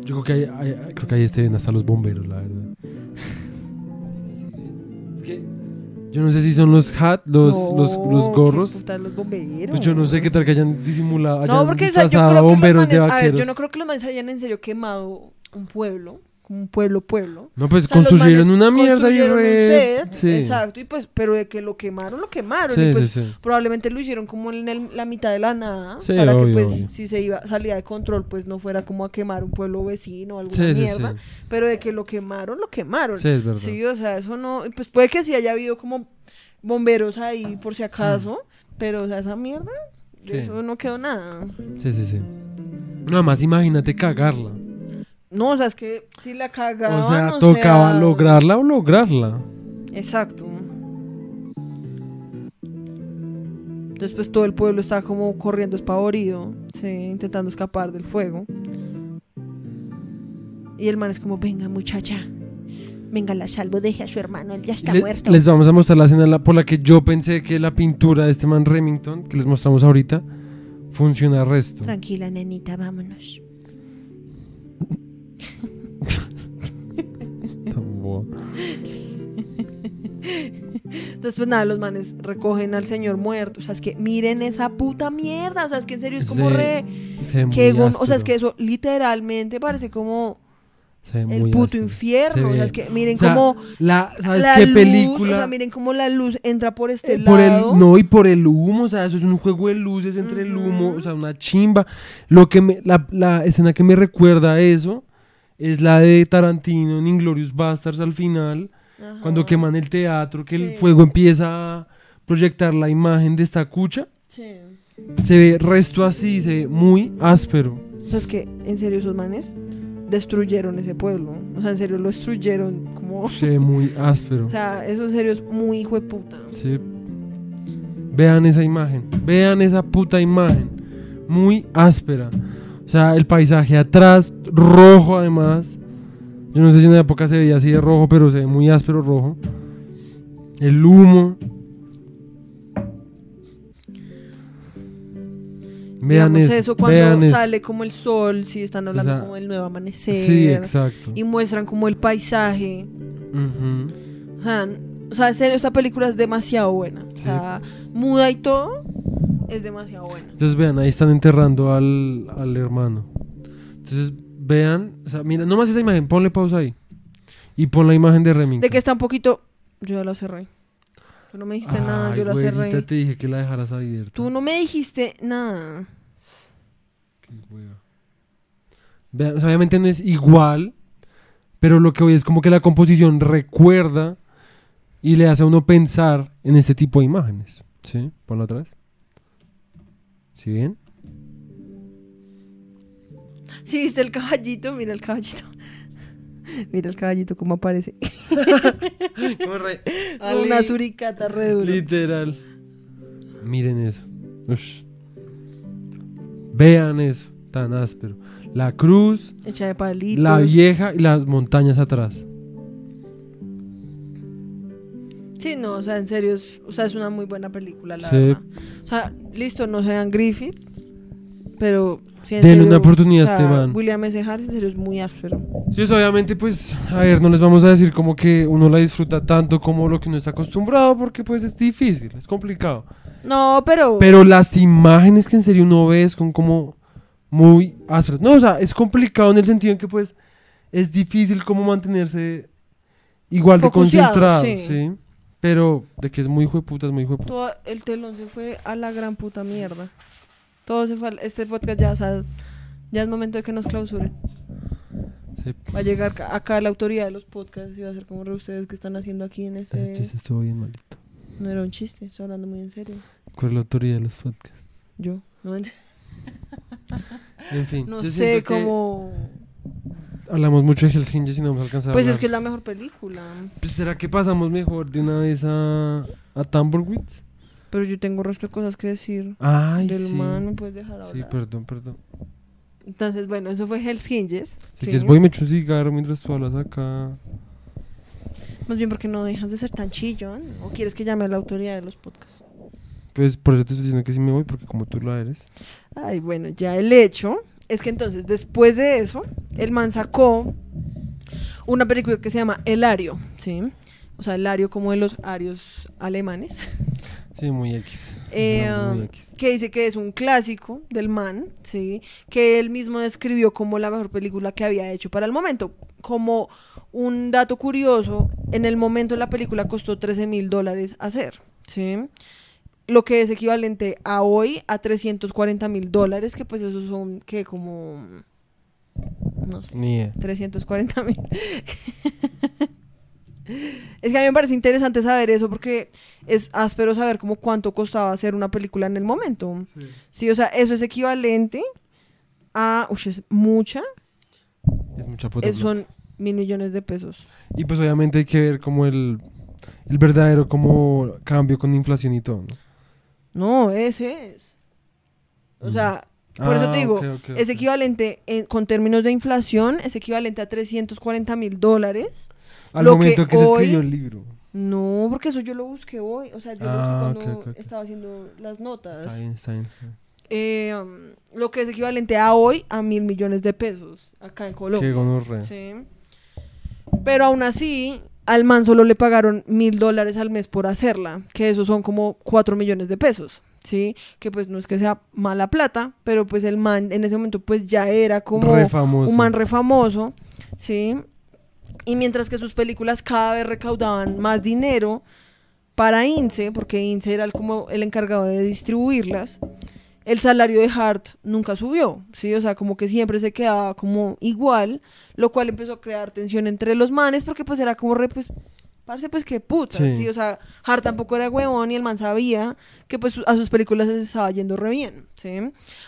Yo creo que ahí, ahí- creo que ahí estén hasta los bomberos, la verdad. Es que yo no sé si son los hat, los, los, no, los gorros. puta, los bomberos. Pues yo no sé qué tal que hayan disimulado, hayan No, porque o sea, yo creo que los bomberos manes, a ver, yo no creo que los manes hayan en serio quemado un pueblo, como un pueblo, pueblo. No, pues O sea, los construyeron una mierda y construyeron un re... set, Sí. Exacto, y pues, pero de que lo quemaron, lo quemaron. Sí, y pues sí, sí. probablemente lo hicieron como en el- la mitad de la nada. Sí, para que pues, obvio. si se iba, salía de control, pues no fuera como a quemar un pueblo vecino o alguna mierda. Pero de que lo quemaron, lo quemaron. Sí, es verdad. Sí, o sea, eso no. y Pues puede que sí haya habido como bomberos ahí por si acaso. Pero, o sea, esa mierda, de eso no quedó nada. Sí, sí, sí. Nada más imagínate cagarla. No, o sea, es que si la cagaban. o sea, o tocaba sea, lograrla o lograrla. Exacto. Entonces, pues todo el pueblo estaba como corriendo espavorido, sí, intentando escapar del fuego. Y el man es como, venga muchacha, venga la salvo, deje a su hermano, él ya está Le- muerto. les vamos a mostrar la escena por la que yo pensé que la pintura de este man Remington, que les mostramos ahorita, funciona resto. Tranquila, nenita, vámonos. Entonces, pues nada, los manes recogen al señor muerto. O sea, es que miren esa puta mierda. O sea, es que en serio es como Sí, re... Se que o sea, es que eso literalmente parece como Se el puto áspero. infierno. Se O sea, es que miren O sea, cómo la, ¿Sabes la qué luz, película? o sea, miren cómo la luz entra por este Eh, lado. por el, no, y por el humo, o sea, eso es un juego de luces entre el humo, o sea, una chimba. Lo que me, la, la escena que me recuerda a eso es la de Tarantino en Inglorious Bastards al final, Ajá. cuando queman el teatro, que el Sí. fuego empieza a proyectar la imagen de esta cucha. Sí. Se ve resto así, se ve muy áspero. O sea, es que en serio esos manes destruyeron ese pueblo. O sea, en serio lo destruyeron como... Se ve muy áspero. O sea, eso en serio es muy hijo de puta. Sí. Vean esa imagen, vean esa puta imagen, muy áspera. O sea, el paisaje atrás, rojo además. Yo no sé si en la época se veía así de rojo, pero se ve muy áspero rojo. El humo. Vean eso, eso cuando vean eso. sale como el sol, sí, están hablando sea, como del nuevo amanecer. Sí, exacto. y muestran como el paisaje. O sea, o sea, en serio, esta película es demasiado buena. O Sí. sea, muda y todo, es demasiado buena. Entonces vean, ahí están enterrando al, al hermano. Entonces vean, o sea, mira, nomás esa imagen, ponle pausa ahí. Y pon la imagen de Remington. De que está un poquito... Yo ya la cerré. Tú no me dijiste nada, yo la güerita, cerré. te dije que la dejaras abierta. Tú no me dijiste nada. Qué hueva. Vean, o sea, obviamente no es igual, pero lo que voy es como que la composición recuerda y le hace a uno pensar en este tipo de imágenes. ¿Sí? Ponlo otra vez. ¿Sí bien? Si viste el caballito, mira el caballito. Mira el caballito cómo aparece. Una suricata re duro. Literal. Miren eso. Ush. Vean eso, tan áspero. La cruz, Hecha de palitos. la vieja y las montañas atrás. Sí, no, o sea, en serio, es, o sea, es una muy buena película, la Sí. verdad. O sea, listo, no sean Griffith, pero sí, en Denle serio, una oportunidad o sea, este man. William S. Harris, en serio, es muy áspero. Sí, obviamente, pues, a ver, no les vamos a decir como que uno la disfruta tanto como lo que uno está acostumbrado, porque pues es difícil, es complicado. No, pero... Pero las imágenes que en serio uno ve son como muy ásperas. No, o sea, es complicado en el sentido en que pues es difícil como mantenerse igual de concentrado, sí. sí. Pero de que es muy hijo de puta, es muy hijo de puta. todo el telón se fue a la gran puta mierda. Todo se fue al- Este podcast ya, o sea, ya es momento de que nos clausuren. Sí. Va a llegar acá la autoridad de los podcasts y va a ser como ustedes que están haciendo aquí en Ese este... chiste estuvo bien malito. No era un chiste, estoy hablando muy en serio. ¿Cuál es la autoridad de los podcasts? Yo, no, ent- En fin. no sé siento que cómo... Hablamos mucho de Helsinki y no vamos a alcanzar a Pues es que es la mejor película. Pues, ¿Será que pasamos mejor de una vez a, a Tumbleweed? Pero yo tengo resto de cosas que decir. Ay, del sí. man, puedes dejar hablar. Sí, perdón, perdón. Entonces, bueno, eso fue Hell's Hinges. Si sí. quieres voy y me echo un cigarro mientras tú hablas acá. Más bien porque no dejas de ser tan chillón. ¿O quieres que llame a la autoridad de los podcasts? Pues por eso te estoy diciendo que sí me voy, porque como tú lo eres. Ay, bueno, ya el hecho es que entonces, después de eso, el man sacó una película que se llama El Ario, ¿sí? O sea, el Ario como de los arios alemanes. Sí, muy X. Eh, No, muy um, X. que dice que es un clásico del man, ¿sí? Que él mismo describió como la mejor película que había hecho para el momento. Como un dato curioso, en el momento la película costó 13 mil dólares hacer, ¿sí? Lo que es equivalente a hoy a 340 mil dólares, que pues esos son, que Como, no sé, Ni idea. 340 mil. es que a mí me parece interesante saber eso porque es áspero saber como cuánto costaba hacer una película en el momento. Sí, o sea, eso es equivalente a... Uy, es mucha. Es mucha puta es- son mil millones de pesos. Y pues obviamente hay que ver como el, el verdadero como cambio con inflación y todo, ¿no? No, ese es. O sea, por eso Ah, te digo, ok, ok, es equivalente en- con términos de inflación, es equivalente a 340 mil dólares. Al lo momento que que, se hoy- escribió el libro. No, porque eso yo lo busqué hoy. O sea, yo Ah, lo busqué cuando ok, ok. estaba haciendo las notas. Está bien, está bien, está bien. Eh, um, lo que es equivalente a hoy a mil millones de pesos acá en Colombia. Qué gonorrea. Sí. Pero aún así, al man solo le pagaron mil dólares al mes por hacerla, que eso son como cuatro millones de pesos. Sí, que pues no es que sea mala plata, pero pues el man en ese momento pues ya era como un man re famoso, ¿sí? Y mientras que sus películas cada vez recaudaban más dinero para INSE, porque INSE era el- como el encargado de distribuirlas, el salario de Hart nunca subió, ¿sí? O sea, como que siempre se quedaba como igual, lo cual empezó a crear tensión entre los manes, porque pues era como re, pues, parce, pues qué puta, Sí. ¿sí? O sea, Hart tampoco era huevón y el man sabía que pues a sus películas les estaba yendo re bien, ¿sí?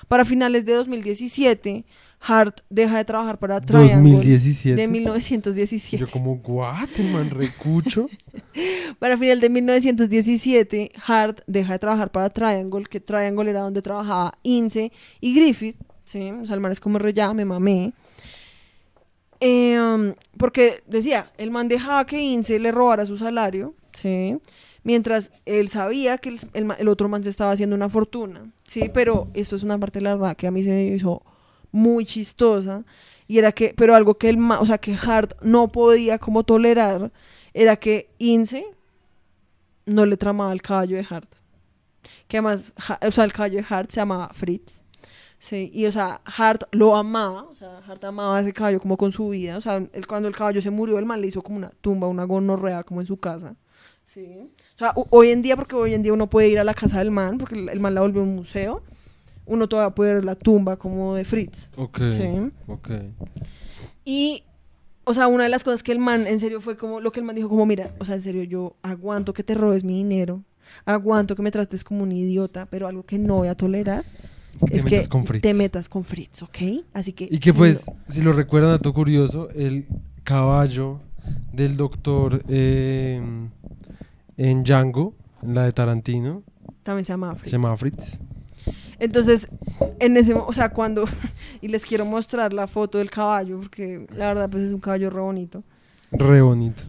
Para finales de 2017, Hart deja de trabajar para Triangle 2017. de 1917. Yo como, what, el man recucho. Para final de 1917, Hart deja de trabajar para Triangle, que Triangle era donde trabajaba Ince y Griffith, ¿sí? O sea, el man es como re ya, me mamé. Eh, um, porque decía, el man dejaba que Ince le robara su salario, ¿sí? Mientras él sabía que el, el otro man se estaba haciendo una fortuna, ¿sí? Pero esto es una parte de la verdad que a mí se me hizo muy chistosa. Y era que, pero algo que el o sea, que Hart no podía como tolerar era que Ince no le tramaba el caballo de Hart. Que además, Ja- o sea, el caballo de Hart se llamaba Fritz. Sí, y o sea, Hart lo amaba, o sea, Hart amaba a ese caballo como con su vida, o sea, cuando el caballo se murió, el man le hizo como una tumba, una gonorrea como en su casa. Sí. O sea, ho- hoy en día, porque hoy en día uno puede ir a la casa del man, porque el, el man la volvió un museo, uno todavía puede ver la tumba como de Fritz. Ok. Sí. Ok. Y, o sea, una de las cosas que el man, en serio, fue como, lo que el man dijo, como, mira, o sea, en serio, yo aguanto que te robes mi dinero, aguanto que me trates como un idiota, pero algo que no voy a tolerar te es que metas con Fritz. te metas con Fritz, ¿ok? Así que... Y que pues, no. si lo recuerdan, dato curioso, el caballo del doctor eh, en Django, en la de Tarantino, También se llamaba Fritz. se llama Fritz. Entonces, en ese, o sea, cuando, y les quiero mostrar la foto del caballo, porque la verdad, pues es un caballo re bonito. Re bonito.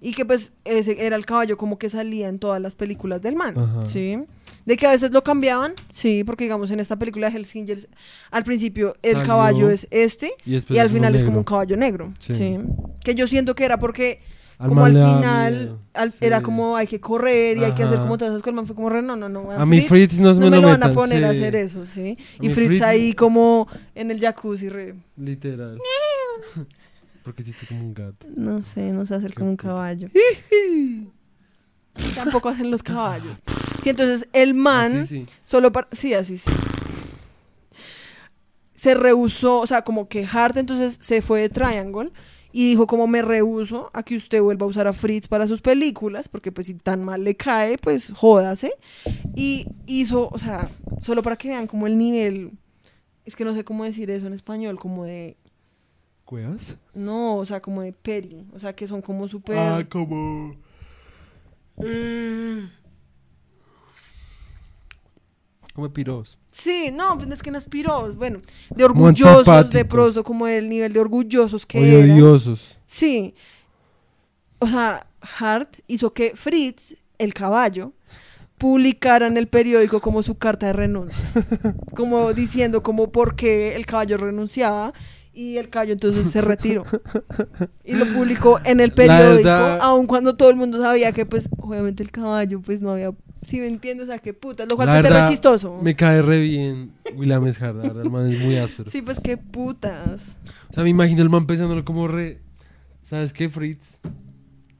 Y que pues ese era el caballo como que salía en todas las películas del man, Ajá. ¿sí? De que a veces lo cambiaban, sí, porque digamos en esta película de Hellsingers, al principio el Salió caballo es este Y, al final es como un caballo negro, Sí. ¿sí? Que yo siento que era porque Al como al final al- Sí. era como hay que correr y hay que hacer como todas esas cosas, el man fue como re, no, no, no, A mi Fritz, Fritz no, no me, lo lo van a metan, poner a hacer eso, ¿sí? A Y Fritz Fritz- ahí como en el jacuzzi re, Literal. Porque hiciste como un gato. no sé, no sé hacer como un caballo. Tampoco hacen los caballos. Sí, entonces el man Así sí. Solo para... Sí, así sí. Se rehusó, o sea, como que Hart entonces se fue de Triangle y dijo como me rehuso a que usted vuelva a usar a Fritz para sus películas, porque pues si tan mal le cae, pues jódase. Y hizo, o sea, solo para que vean como el nivel, es que no sé cómo decir eso en español, como de, ¿Cuevas? no, o sea, como de peri, o sea, que son como súper... Ah, como... eh, Como piros. Sí, no, pues es que no es piros, bueno, de orgullosos, de pronto, como el nivel de orgullosos que Oye, eran. odiosos. Sí. O sea, Hart hizo que Fritz, el caballo, publicara en el periódico como su carta de renuncia. como diciendo como por qué el caballo renunciaba y el caballo entonces se retiró. Y lo publicó en el periódico, verdad- aun cuando todo el mundo sabía que pues obviamente el caballo pues no había... Si me entiendes, o sea, qué puta. Lo cual La pues re chistoso. Me cae re bien William Hart, la verdad, el man es muy áspero. Sí, pues qué putas. O sea, me imagino el man pensándolo como re... ¿Sabes qué, Fritz?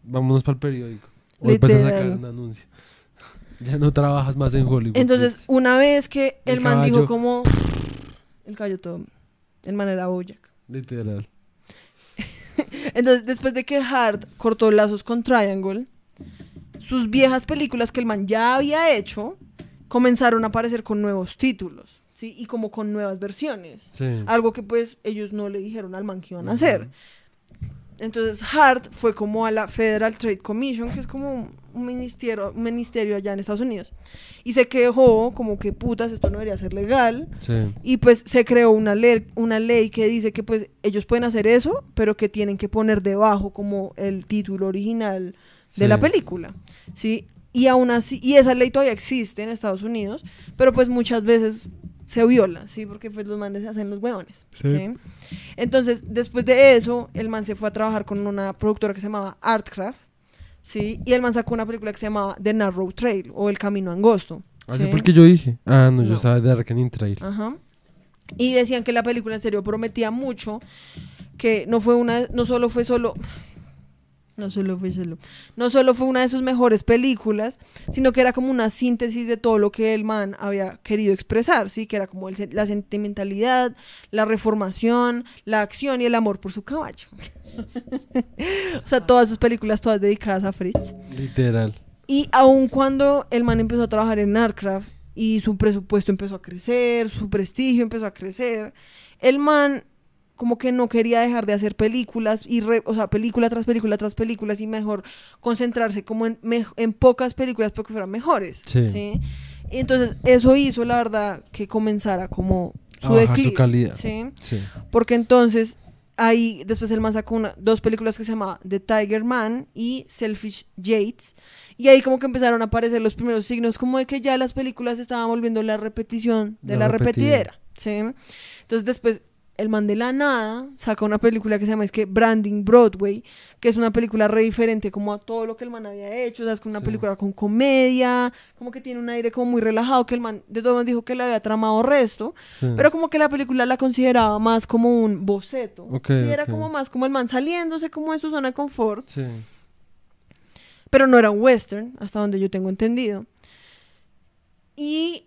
Vámonos para el periódico. O empieza a sacar un anuncio. Ya no trabajas más en Hollywood. Entonces, Fritz. una vez que el, El man dijo como... El caballo todo. El man era Bojack. Literal. Entonces, después de que Hart cortó lazos con Triangle, sus viejas películas que el man ya había hecho comenzaron a aparecer con nuevos títulos, ¿sí? Y como con nuevas versiones. Sí. Algo que pues ellos no le dijeron al man que iban a hacer. Entonces Hart fue como a la Federal Trade Commission, que es como un ministerio, un ministerio allá en Estados Unidos, y se quejó como que putas, esto no debería ser legal, Sí. y pues se creó una ley, una ley que dice que pues ellos pueden hacer eso, pero que tienen que poner debajo como el título original de la película, ¿sí? Y aún así, y esa ley todavía existe en Estados Unidos, pero pues muchas veces se viola, ¿sí? Porque pues los manes se hacen los huevones, Sí. ¿sí? Entonces, después de eso, el man se fue a trabajar con una productora que se llamaba Artcraft, ¿sí? Y el man sacó una película que se llamaba The Narrow Trail, o El Camino Angosto. Así ¿sí? fue que yo dije. Ah, no, yo No. estaba de Arcane Trail. Ajá. Y decían que la película en serio prometía mucho, que no fue una, no solo fue solo, no solo fue solo, no solo fue una de sus mejores películas, sino que era como una síntesis de todo lo que el man había querido expresar, sí, que era como el la sentimentalidad, la reformación, la acción y el amor por su caballo. o sea, todas sus películas todas dedicadas a Fritz. Literal. Y aun cuando el man empezó a trabajar en Aircraft y su presupuesto empezó a crecer, su prestigio empezó a crecer, el man como que no quería dejar de hacer películas y re- o sea, película tras película tras películas y mejor concentrarse como en, pocas películas porque fueran mejores, Sí. ¿sí? Y entonces eso hizo la verdad que comenzara como A su bajar su declive, calidad. ¿sí? Sí. Porque entonces ahí después el man sacó una, dos películas que se llamaban The Tiger Man y Selfish Yates. Y ahí como que empezaron a aparecer los primeros signos como de que ya las películas estaban volviendo la repetición de La repetidera. ¿sí? Entonces después el man de la nada saca una película que se llama es que Branding Broadway, que es una película re diferente como a todo lo que el man había hecho, o sea, es como una Sí. película con comedia, como que tiene un aire como muy relajado, que el man de modos dijo que le había tramado resto, Sí. pero como que la película la consideraba más como un boceto, Ok, sí, era como más como el man saliéndose como de su zona de confort, Sí. pero no era un western, hasta donde yo tengo entendido. Y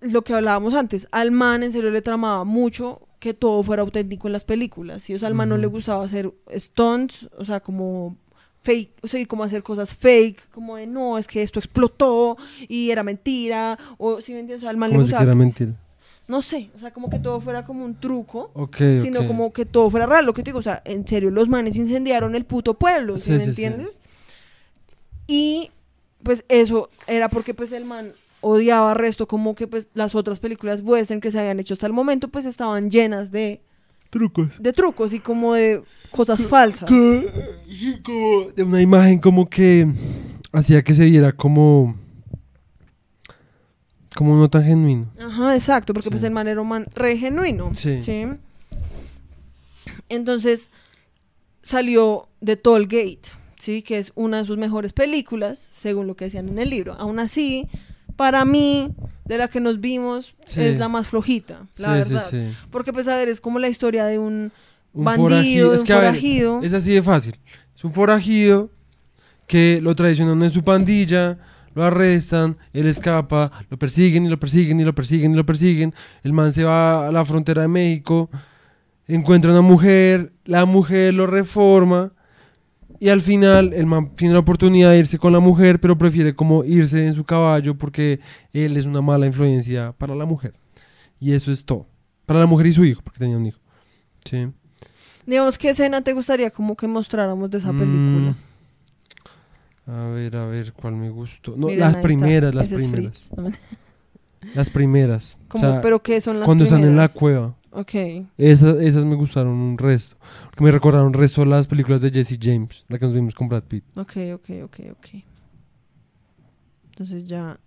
lo que hablábamos antes, al man en serio le tramaba mucho que todo fuera auténtico en las películas. ¿sí? O sea, al man no le gustaba hacer stunts, o sea, como fake, o sea, y como hacer cosas fake, como de no, es que esto explotó y era mentira, o si me entiendes, o sea, al man le Como si que gustaba, era mentira. no sé, o sea, como que todo fuera como un truco. Ok, Sino ok. como que todo fuera real, lo que te digo, o sea, en serio, los manes incendiaron el puto pueblo, ¿sí, Sí, me sí, sí. entiendes? Y pues eso era porque pues el man odiaba resto como que pues las otras películas western que se habían hecho hasta el momento pues estaban llenas de, Trucos. de trucos y como de cosas falsas. Como de una imagen como que hacía que se viera como como no tan genuino. Ajá, exacto, porque pues Sí. el man era un man re genuino. Sí. Entonces salió The Toll Gate, ¿sí? Que es una de sus mejores películas, según lo que decían en el libro. Aún así, para mí, de la que nos vimos, Sí. es la más flojita, la sí, verdad. sí. Porque pues a ver, es como la historia de un, Un bandido, forajido. Es un que a ver, forajido. es así de fácil. Es un forajido que lo traicionan en su pandilla, lo arrestan, él escapa, lo persiguen y lo persiguen y lo persiguen y lo persiguen. El man se va a la frontera de México, encuentra una mujer, la mujer lo reforma y al final el man tiene la oportunidad de irse con la mujer, pero prefiere como irse en su caballo porque él es una mala influencia para la mujer. Y eso es todo. Para la mujer y su hijo, porque tenía un hijo. Sí. Digamos, ¿qué escena te gustaría como que mostráramos de esa película? Mm, A ver, a ver, ¿cuál me gustó? No, Miren, las está. primeras, las Ese primeras. Las primeras. O Como, sea, ¿Pero qué son las cuando están en la primeras? cueva. Ok. Esas, esas me gustaron un resto. Porque me recordaron un resto las películas de Jesse James, la que nos vimos con Brad Pitt. Ok, ok, ok, ok. Entonces ya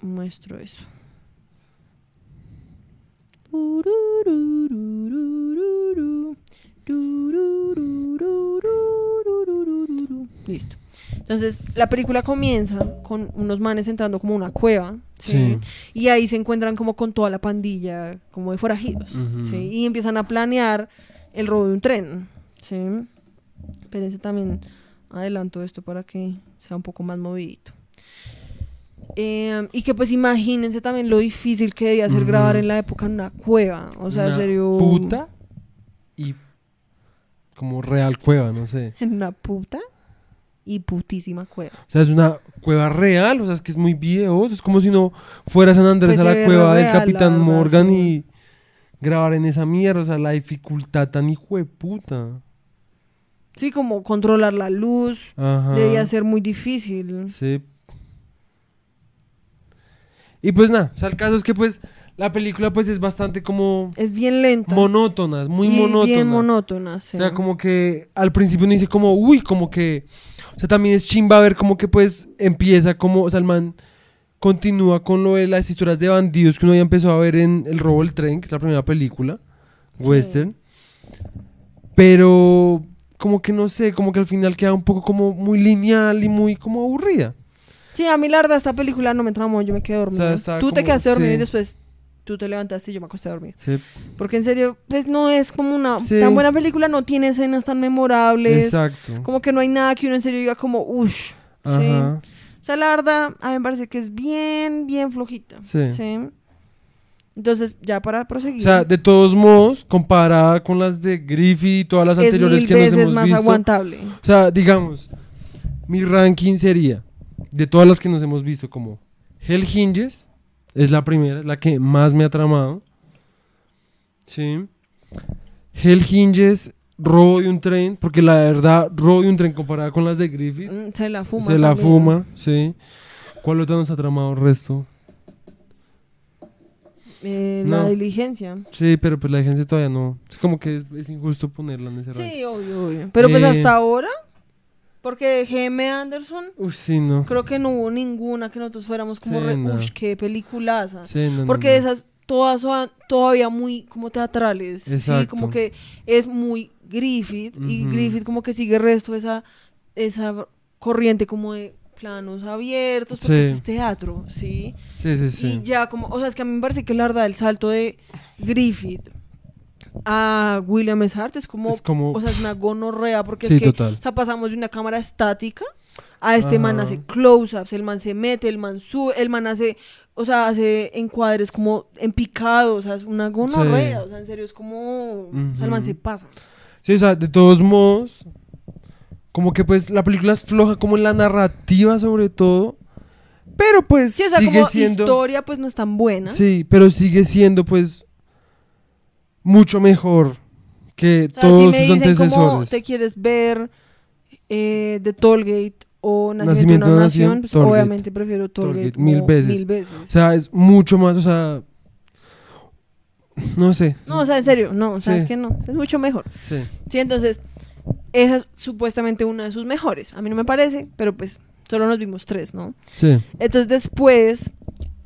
muestro eso. Listo. Entonces, la película comienza con unos manes entrando como a una cueva, ¿sí? Sí. Y ahí se encuentran como con toda la pandilla, como de forajidos. ¿sí? Y empiezan a planear el robo de un tren, ¿sí? Espérense también, adelanto esto para que sea un poco más movidito. Eh, y que pues imagínense también lo difícil que debía ser grabar en la época en una cueva, o sea, en Una serio... Puta y como real cueva, no sé. En una puta y putísima cueva. O sea, es una cueva real, o sea, es que es muy viejo. Es como si no fuera San Andrés Pues a la cueva del Capitán Morgan sí. y grabar en esa mierda. O sea, la dificultad tan hijo de puta. Sí, como controlar la luz, Ajá. debía ser muy difícil. Sí. Y pues nada, o sea, el caso es que pues la película pues es bastante como Es bien lenta. monótona, muy y monótona. Bien monótona, sí. O sea, como que al principio uno dice como, uy, como que... O sea, también es chimba ver como que pues empieza como, o sea, el man continúa con lo de las historias de bandidos que uno ya empezó a ver en El robo del tren, que es la primera película, Sí. western. Pero como que no sé, como que al final queda un poco como muy lineal y muy como aburrida. Sí, a mí la verdad esta película no me tramó, yo me quedé dormida. estaba tú te quedaste dormido sí. y después tú te levantaste y yo me acosté a dormir. Sí, Porque en serio, pues no es como una Sí. tan buena película, no tiene escenas tan memorables. exacto. Como que no hay nada que uno en serio diga como, uff. Sí. O sea, la verdad, a mí me parece que es bien, bien flojita. Sí. Entonces, ya para proseguir. O sea, de todos modos, comparada con las de Griffith y todas las es anteriores mil que nos hemos más visto. aguantable. O sea, digamos, mi ranking sería de todas las que nos hemos visto como Hell Hinges, es la primera, es la que más me ha tramado. Sí. Hell Hinges, Robo de un tren, porque la verdad, Robo de un tren comparada con las de Griffith, Mm, Se la fuma. se la también. fuma, sí. ¿Cuál otra nos ha tramado el resto? Eh, No. La diligencia. Sí, pero pues la gente todavía no. Es como que es, es injusto ponerla en ese. Sí, obvio, obvio. Pero pues Eh. hasta ahora, porque GM Anderson, Uy, sí, no. creo que no hubo ninguna que nosotros fuéramos como Sí, re, no. qué peliculaza. Sí, no, Porque esas, todas son todavía muy como teatrales. Sí, como que es muy Griffith y. Griffith como que sigue el resto de esa, esa corriente como de planos abiertos, porque Sí. esto es teatro, ¿sí? Sí, sí, sí. Y ya como, o sea, es que a mí me parece que la verdad el salto de Griffith a William S. Hart es como, Es como- o sea, es una gonorrea porque Sí, es que, total. o sea, pasamos de una cámara estática a este man hace close-ups, el man se mete, el man sube, el man hace, o sea, hace encuadres como en picado, o sea, es una gonorrea, Sí. o sea, en serio, es como, o sea, el man se pasa. Sí, o sea, de todos modos, como que pues la película es floja como en la narrativa sobre todo, pero pues Sí, o sea, sigue como siendo... historia pues no es tan buena. Sí, pero sigue siendo pues mucho mejor que O sea, todos si me sus dicen como antecesores. te quieres ver eh, The Tollgate o Nacimiento, de de una Nación, Nación, pues Tollgate. obviamente prefiero Tollgate, Tollgate, mil veces. Mil veces. O sea, es mucho más, o sea, no sé. No, o sea, en serio, no, o sea, Sí. es que no, es mucho mejor. Sí. Sí, entonces, esa es supuestamente una de sus mejores. A mí no me parece, pero pues solo nos vimos tres, ¿no? Sí. Entonces después,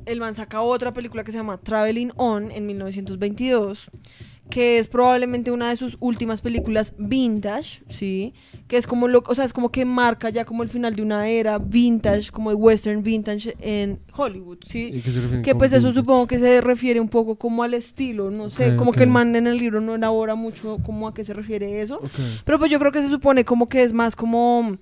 el man saca otra película que se llama Traveling On en 1922, que es probablemente una de sus últimas películas vintage, ¿sí? Que es como lo, o sea, es como que marca ya como el final de una era vintage, como de western vintage en Hollywood, ¿sí? ¿Y qué se refieren Que pues eso vintage? supongo que se refiere un poco como al estilo, no sé, como que el man en el libro no elabora mucho como a qué se refiere eso. Pero pues yo creo que se supone como que es más como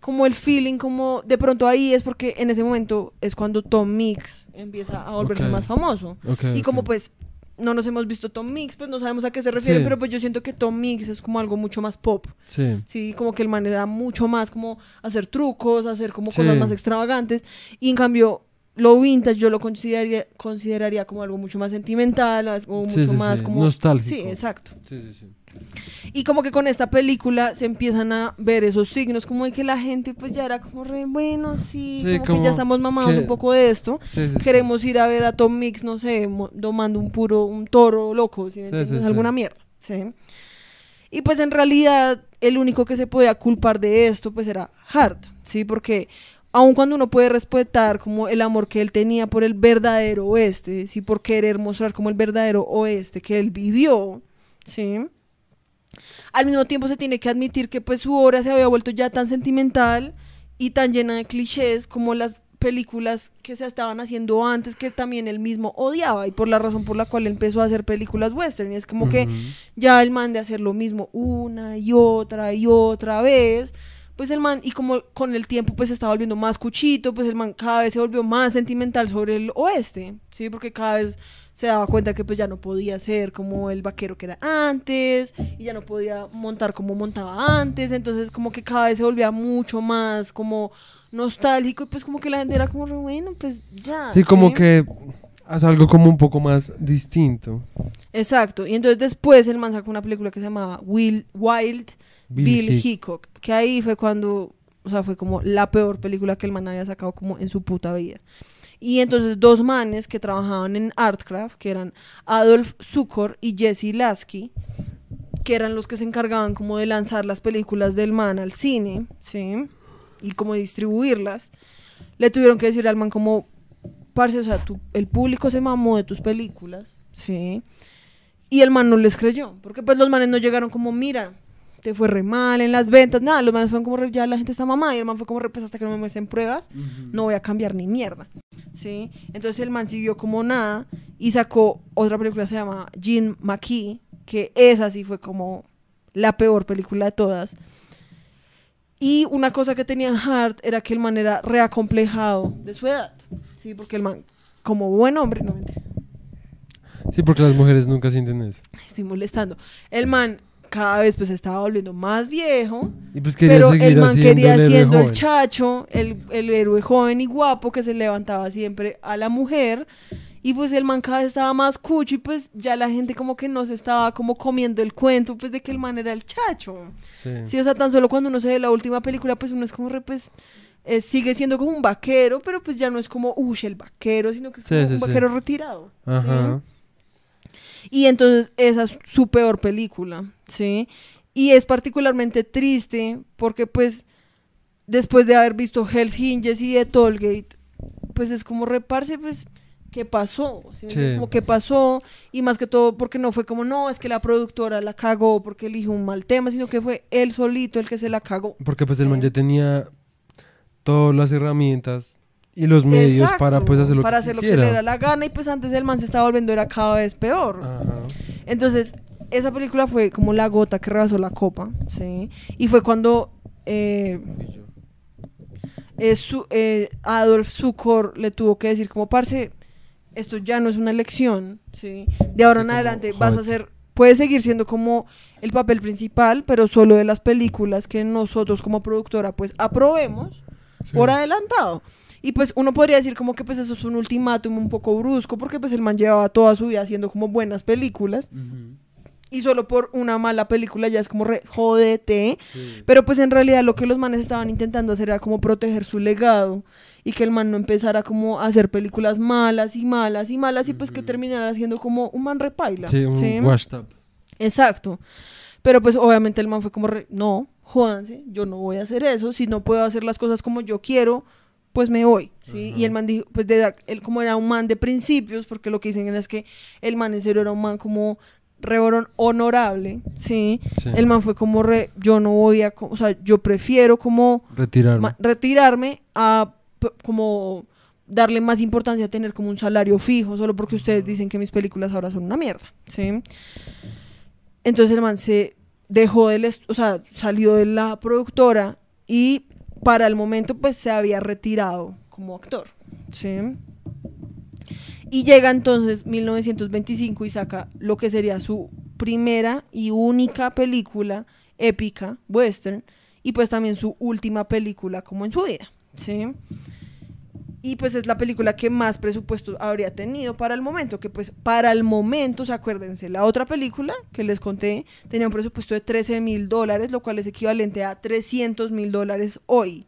como el feeling, como de pronto ahí es porque en ese momento es cuando Tom Mix empieza a volverse más famoso. Ok, Y como pues no nos hemos visto Tom Mix, pues no sabemos a qué se refiere, Sí. pero pues yo siento que Tom Mix es como algo mucho más pop. Sí. Sí, como que el man era mucho más como hacer trucos, hacer como Sí. cosas más extravagantes. Y en cambio, lo vintage yo lo consideraría, consideraría como algo mucho más sentimental, Sí, mucho sí, más como... nostálgico. Sí, exacto. Sí, sí, sí. Y como que con esta película se empiezan a ver esos signos, como de que la gente pues ya era como re bueno, sí, Sí, como, que ya estamos mamados que- un poco de esto. Sí, sí, sí. Queremos ir a ver a Tom Mix, no sé, domando un puro, un toro loco, sí. Alguna mierda, ¿sí? Y pues en realidad el único que se podía culpar de esto pues era Hart, ¿sí? Porque aun cuando uno puede respetar como el amor que él tenía por el verdadero oeste, ¿sí? Por querer mostrar como el verdadero oeste que él vivió, ¿sí? Al mismo tiempo se tiene que admitir que pues su obra se había vuelto ya tan sentimental y tan llena de clichés como las películas que se estaban haciendo antes que también él mismo odiaba y por la razón por la cual empezó a hacer películas western y es como que ya el man de hacer lo mismo una y otra y otra vez, pues el man, y como con el tiempo pues se estaba volviendo más cuchito, pues el man cada vez se volvió más sentimental sobre el oeste, ¿sí? Porque cada vez se daba cuenta que pues ya no podía ser como el vaquero que era antes, y ya no podía montar como montaba antes, entonces como que cada vez se volvía mucho más como nostálgico, y pues como que la gente era como, bueno, pues ya. Sí, como que hace algo como un poco más distinto. Exacto. Y entonces después el man sacó una película que se llamaba Will, Wild Bill, Hick- Hickok, que ahí fue cuando, o sea, fue como la peor película que el man había sacado como en su puta vida. Y entonces dos manes que trabajaban en Artcraft, que eran Adolf Zukor y Jesse Lasky, que eran los que se encargaban como de lanzar las películas del man al cine, ¿sí? Y como distribuirlas, le tuvieron que decir al man como, parce, o sea, tú- el público se mamó de tus películas, ¿sí? Y el man no les creyó, porque pues los manes no llegaron como, mira, te fue re mal en las ventas, nada, los manes fueron como, re, ya la gente está mamada, y el man fue como, re, pues hasta que no me muestren pruebas, no voy a cambiar ni mierda, ¿sí? Entonces el man siguió como nada y sacó otra película se llama Jean McKee, que esa sí fue como la peor película de todas. Y una cosa que tenía Hart era que el man era reacomplejado de su edad, ¿sí? Porque el man, como buen hombre, no mentira, Sí, porque las mujeres nunca sienten eso. estoy molestando. El man cada vez pues estaba volviendo más viejo, Y pues pero el man quería el siendo el chacho, el, el héroe joven y guapo que se levantaba siempre a la mujer. Y pues el man cada vez estaba más cucho y pues ya la gente como que no se estaba como comiendo el cuento pues de que el man era el chacho. Sí. Sí, o sea, tan solo cuando uno se ve la última película pues uno es como re, pues eh, sigue siendo como un vaquero, pero pues ya no es como, uy, el vaquero, sino que es Sí, como sí, un vaquero retirado. Ajá. Y entonces esa es su peor película, ¿sí? Y es particularmente triste porque pues después de haber visto Hell's Hinges y de Tollgate, pues es como reparse, pues qué pasó, ¿sí como qué pasó y más que todo porque no fue como no, es que la productora la cagó porque eligió un mal tema, sino que fue él solito el que se la cagó. Porque pues el man ya tenía todas las herramientas y los medios Exacto, para pues hacer lo para que hacer lo que se le diera la gana y pues antes el man se estaba volviendo era cada vez peor. Ajá. Entonces, esa película fue como la gota que rebasó la copa, ¿sí? Y fue cuando eh, eh, su- eh, Adolf Zukor le tuvo que decir como, parce, esto ya no es una elección, ¿sí? De ahora Sí, en adelante vas a ser, puedes seguir siendo como el papel principal, pero solo de las películas que nosotros como productora pues aprobemos Sí. por adelantado. Y pues uno podría decir como que pues eso es un ultimátum un poco brusco, porque pues el man llevaba toda su vida haciendo como buenas películas y solo por una mala película ya es como re, jódete. Sí. Pero pues en realidad lo que los manes estaban intentando hacer era como proteger su legado y que el man no empezara como a hacer películas malas y malas y malas y pues que terminara siendo como un man repaila. Sí, un ¿sí? washed up. Exacto. Pero pues obviamente el man fue como, re- no, jódanse, yo no voy a hacer eso, si no puedo hacer las cosas como yo quiero, pues me voy, ¿sí? Y el man dijo, pues de, él como era un man de principios, porque lo que dicen es que el man en serio era un man como re hon- honorable, ¿sí? Sí. El man fue como re, yo no voy a, o sea, yo prefiero como Retirarme. ma- retirarme a como darle más importancia a tener como un salario fijo, solo porque ustedes dicen que mis películas ahora son una mierda, ¿sí? Entonces el man se dejó del, o sea, salió de la productora y para el momento pues se había retirado como actor, ¿sí? Y llega entonces 1925 y saca lo que sería su primera y única película épica, western, y pues también su última película como en su vida, ¿sí? Y pues es la película que más presupuesto habría tenido para el momento, que pues para el momento, o sea, acuérdense, la otra película que les conté tenía un presupuesto de 13 mil dólares, lo cual es equivalente a 300 mil dólares hoy.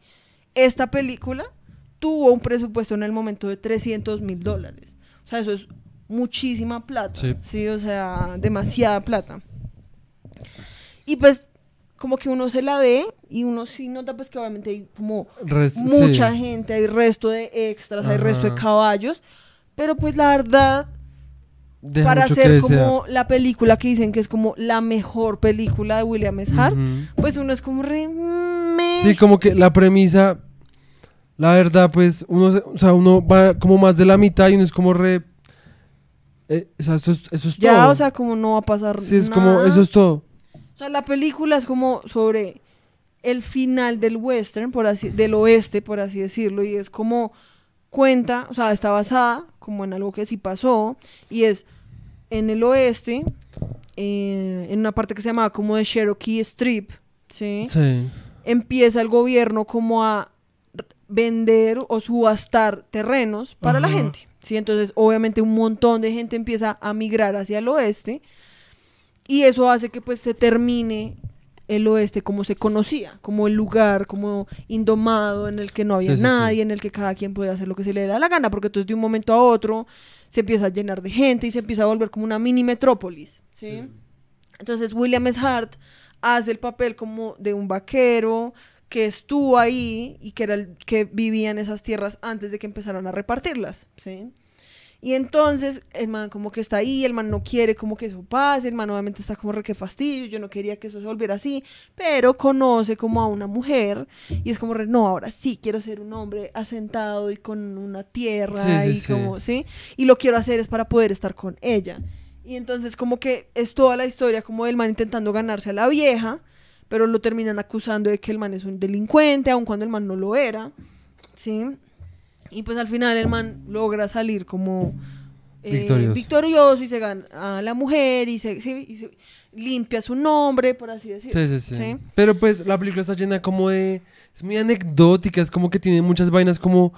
Esta película tuvo un presupuesto en el momento de 300 mil dólares. O sea, eso es muchísima plata. Sí. Sí. o sea, demasiada plata. Y pues, como que uno se la ve y uno sí nota pues que obviamente hay como Rest- mucha sí. gente, hay resto de extras, hay resto de caballos. Pero pues la verdad, Deja para hacer desear. como la película que dicen que es como la mejor película de William S. Hart, pues uno es como re... meh. Sí, como que la premisa, la verdad, pues, uno, o sea, uno va como más de la mitad y uno es como re... eh, o sea, esto es, eso es ya, todo. o sea, como no va a pasar sí, es nada. como, eso es todo. O sea, la película es como sobre el final del western, por así, del oeste, por así decirlo, y es como cuenta, o sea, está basada como en algo que sí pasó, y es en el oeste, eh, en una parte que se llamaba como de Cherokee Strip, ¿sí? Sí. Empieza el gobierno como a vender o subastar terrenos para la gente, ¿sí? Entonces, obviamente un montón de gente empieza a migrar hacia el oeste, y eso hace que pues se termine el oeste como se conocía, como el lugar como indomado en el que no había Sí, sí, sí. nadie, en el que cada quien podía hacer lo que se le diera la gana, porque entonces de un momento a otro se empieza a llenar de gente y se empieza a volver como una mini metrópolis, ¿sí? Entonces William S. Hart hace el papel como de un vaquero que estuvo ahí y que era el que vivía en esas tierras antes de que empezaran a repartirlas, ¿sí? Y entonces el man como que está ahí, el man no quiere como que eso pase, el man obviamente está como re que fastidio, yo no quería que eso se volviera así, pero conoce como a una mujer y es como re, no, ahora sí quiero ser un hombre asentado y con una tierra Sí, y sí. como, ¿sí? Y lo quiero hacer es para poder estar con ella. Y entonces como que es toda la historia como del man intentando ganarse a la vieja, pero lo terminan acusando de que el man es un delincuente, aun cuando el man no lo era, ¿sí? Y pues al final el man logra salir como eh, Victorioso. victorioso y se gana a la mujer y se, sí, y se limpia su nombre, por así decirlo. Sí, sí, sí, ¿sí? Pero pues la película está llena como de... Es muy anecdótica, es como que tiene muchas vainas como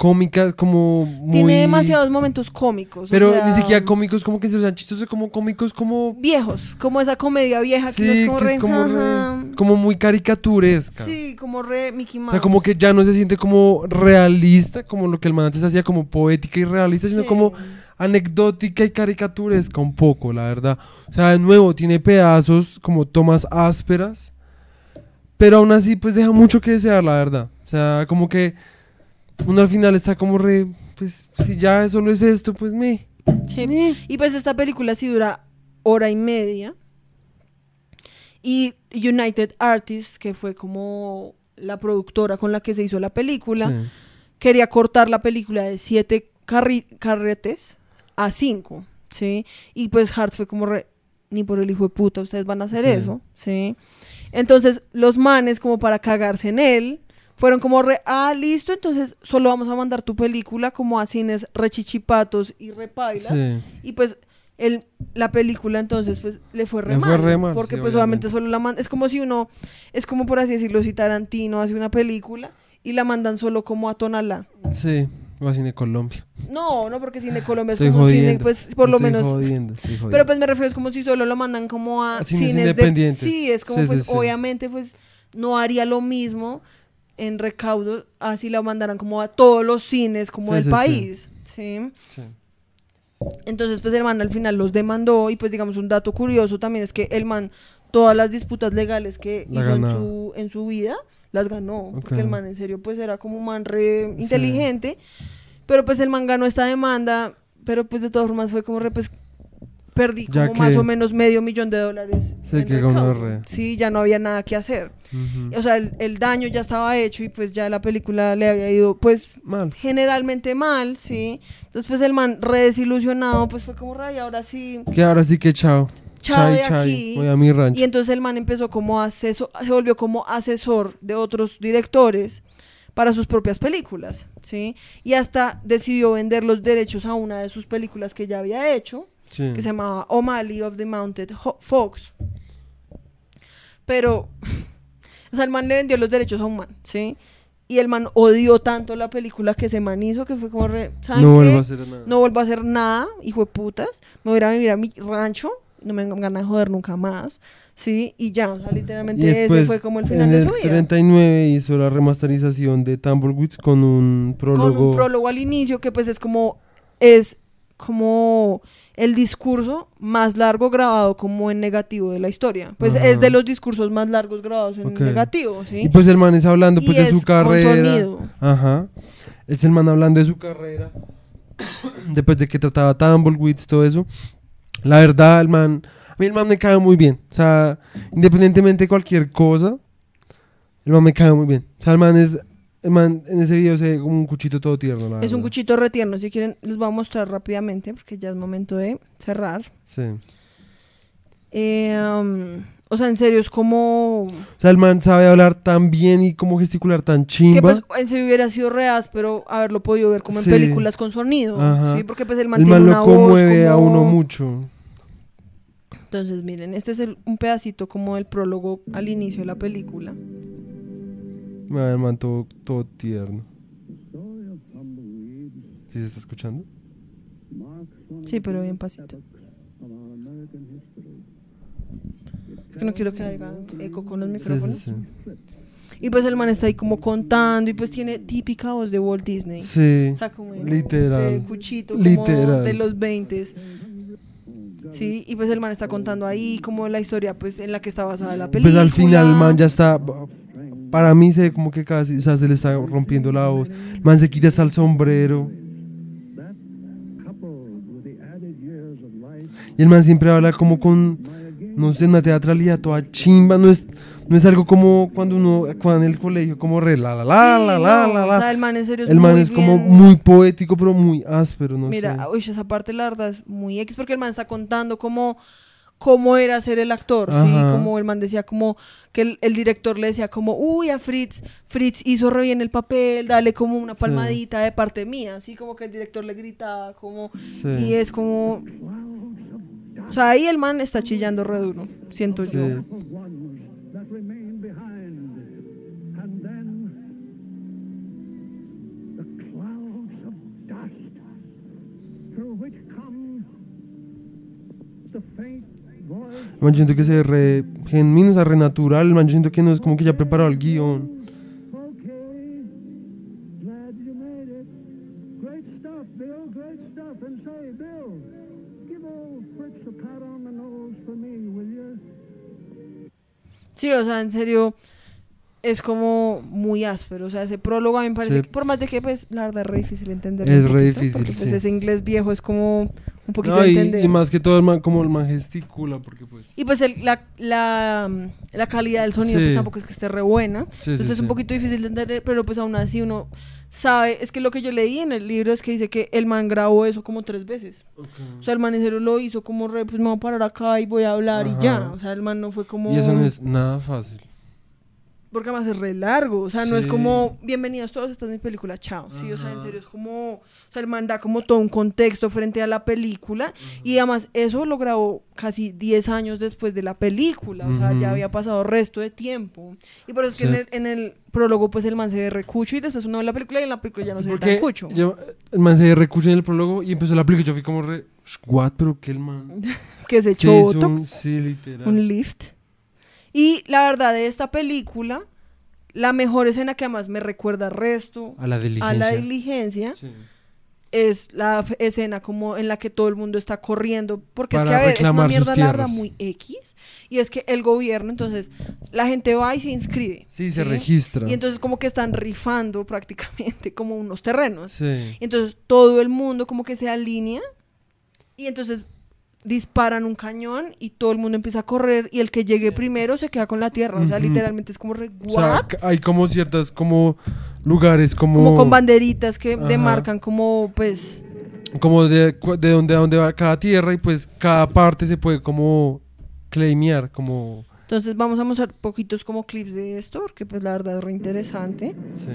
cómicas, como muy... Tiene demasiados momentos cómicos. o Pero sea, ni siquiera cómicos como que se sean chistosos, como cómicos como... Viejos, como esa comedia vieja que no Sí, es como que re, es como, re- como muy caricaturesca. Sí, como re Mickey O Mouse. sea, como que ya no se siente como realista, como lo que el man antes hacía, como poética y realista, sino Sí. como anecdótica y caricaturesca un poco, la verdad. O sea, de nuevo, tiene pedazos como tomas ásperas, pero aún así, pues deja mucho que desear, la verdad. O sea, como que uno al final está como re pues si ya solo es esto, pues me. Sí. me. Y pues esta película sí dura hora y media. Y United Artists, que fue como la productora con la que se hizo la película, Sí. quería cortar la película de siete carri- carretes a cinco, ¿sí? Y pues Hart fue como re, ni por el hijo de puta, ustedes van a hacer Sí. eso, ¿sí? Entonces los manes como para cagarse en él, fueron como re, ah, listo, entonces solo vamos a mandar tu película como a cines rechichipatos y repailas. Sí. Y pues el, la película entonces pues le fue re Le fue re mal, porque sí, pues obviamente. obviamente solo la mandan. Es como si uno, es como por así decirlo, si Tarantino hace una película y la mandan solo como a Tonalá. Sí. O a Cine Colombia. No, no, porque Cine Colombia es como cine, jodiendo. pues por lo menos. jodiendo, estoy jodiendo. Pero pues me refiero, es como si solo lo mandan como a, A cines cines, independientes. de... Sí, es como sí, pues sí. obviamente pues no haría lo mismo en recaudo así la mandaran como a todos los cines como Sí, del sí, país. ¿sí? Sí. Entonces, pues el man al final los demandó y pues digamos un dato curioso también es que el man todas las disputas legales que La hizo en su, en su vida las ganó. Porque el man en serio pues era como un man re inteligente. Pero pues el man ganó esta demanda, pero pues de todas formas fue como re pues perdí Ya como más que- o menos medio millón de dólares. Sí, que. Sí, ya no había nada que hacer. Ujú. O sea, el, el daño ya estaba hecho y pues ya la película le había ido pues Mal. generalmente mal, ¿sí? Entonces, pues el man re desilusionado, pues fue como, ray, ahora sí, Que ahora sí que chao. chao de aquí. Voy a mi rancho. Y entonces el man empezó como asesor, se volvió como asesor de otros directores para sus propias películas, ¿sí? Y hasta decidió vender los derechos a una de sus películas que ya había hecho, Sí. que se llamaba O'Malley of the Mounted Ho- Fox. Pero, o sea, el man le vendió los derechos a un man, ¿sí? Y el man odió tanto la película que ese man hizo que fue como, re, ¿saben No vuelvo a hacer nada. No vuelvo a hacer nada, hijo de putas. Me voy a ir a vivir a mi rancho. No me ganas de joder nunca más. Sí, y ya, o sea, literalmente Y ese después, fue como el final en de el su vida. 39 hizo la remasterización de Tumbleweeds con un prólogo. Con un prólogo al inicio que pues es como, es como el discurso más largo grabado como en negativo de la historia. Pues Ajá. es de los discursos más largos grabados en Ok. negativo, ¿sí? Y pues el man es hablando pues Y de es su con carrera. sonido. Ajá. Es el man hablando de su carrera. Después de que trataba Tumbleweeds, todo eso. La verdad, el man. A mí el man me cae muy bien. O sea, independientemente de cualquier cosa, el man me cae muy bien. O sea, el man es. El man en ese video se ve como un cuchito todo tierno. la es un cuchito retierno. Si quieren, les voy a mostrar rápidamente porque ya es momento de cerrar. Sí. Eh, um, o sea, en serio, es como... O sea, el man sabe hablar tan bien y como gesticular tan Que chimba. pues en serio hubiera sido reas, pero haberlo podido ver como en películas con sonido. Ajá. Sí, porque pues el el man tiene man una lo voz conmueve a como- uno mucho. Entonces, miren, este es el- un pedacito como el prólogo al inicio de la película. Ah, El man todo, todo tierno. ¿Sí se está escuchando? Sí, pero bien pasito. Es que no quiero que haga eco con los Sí, micrófonos. sí, Y pues el man está ahí como contando y pues tiene típica voz de Walt Disney. sí. O sea, como Literal. de cuchito, como Literal. de los 20 Sí, y pues el man está contando ahí como la historia pues en la que está basada la película. Pues al final el man ya está. Para mí se ve como que casi. O sea, se le está rompiendo la voz. El man se quita hasta el sombrero. Y el man siempre habla como con. No sé, una teatralidad toda chimba. No es, no es algo como cuando uno. Cuando en el colegio, como re la la la Sí, la la no, la. O la. sea, el man en serio es El man muy es como bien- muy poético, pero muy áspero, no Mira, sé. uy, esa parte la verdad es muy X porque el man está contando cómo, cómo era ser el actor, ¿sí? Como el man decía como que el, el director le decía como, uy, a Fritz, Fritz hizo re bien el papel, dale como una Sí. palmadita de parte mía, así como que el director le gritaba como... Sí. Y es como... O sea, ahí el man está chillando re duro, siento Sí. yo. Man yo siento que se re genuino, o sea, re natural. Man yo siento que no es como que ya preparado el guion. Sí, o sea, en serio, es como muy áspero. O sea, ese prólogo a mí me parece Sí. que, por más de que, pues, la verdad es re difícil entender. Es re difícil, Porque, pues, sí. ese inglés viejo es como un poquito No, y, entender. y más que todo el man, como el man gesticula, porque pues... Y pues el- la, la, la calidad del sonido Sí. pues tampoco es que esté re buena. Entonces es un poquito difícil de entender, pero pues aún así uno sabe. Es que lo que yo leí en el libro es que dice que el man grabó eso como tres veces. O sea, el man en serio lo hizo como re, pues me voy a parar acá y voy a hablar y ya. Ajá. O sea, el man no fue como... Y eso no es nada fácil. Porque además es re largo, o sea, no es como, bienvenidos todos, esta es mi película, chao. Sí, o sea, en serio es como, o sea, el man da como todo un contexto frente a la película y además eso lo grabó casi 10 años después de la película, o sea, ya había pasado resto de tiempo. Y por eso es que en, el, en el prólogo pues el man se recucho y después uno ve la película y en la película ya no se ve tan cucho. yo, el man se recucha en el prólogo y empezó la película yo fui como re... ¿What? ¿Pero qué el man? Que se echó es Botox. un- sí, literal. un lift. Y la verdad de esta película, la mejor escena que además me recuerda al resto, A la diligencia. a la diligencia, Sí. es la escena como en la que todo el mundo está corriendo, porque es Para que, a ver, es una mierda larga muy X, y es que el gobierno, entonces, la gente va y se inscribe. Sí, se registra. Y entonces como que están rifando prácticamente como unos terrenos. Sí. Y entonces todo el mundo como que se alinea y entonces disparan un cañón y todo el mundo empieza a correr y el que llegue primero se queda con la tierra. O sea, literalmente es como re, O hay como ciertas como lugares como... Como con banderitas que Ajá. demarcan como pues... como de, de donde a dónde va cada tierra y pues cada parte se puede como claimear, como... Entonces vamos a mostrar poquitos como clips de esto porque pues la verdad es re interesante. Sí.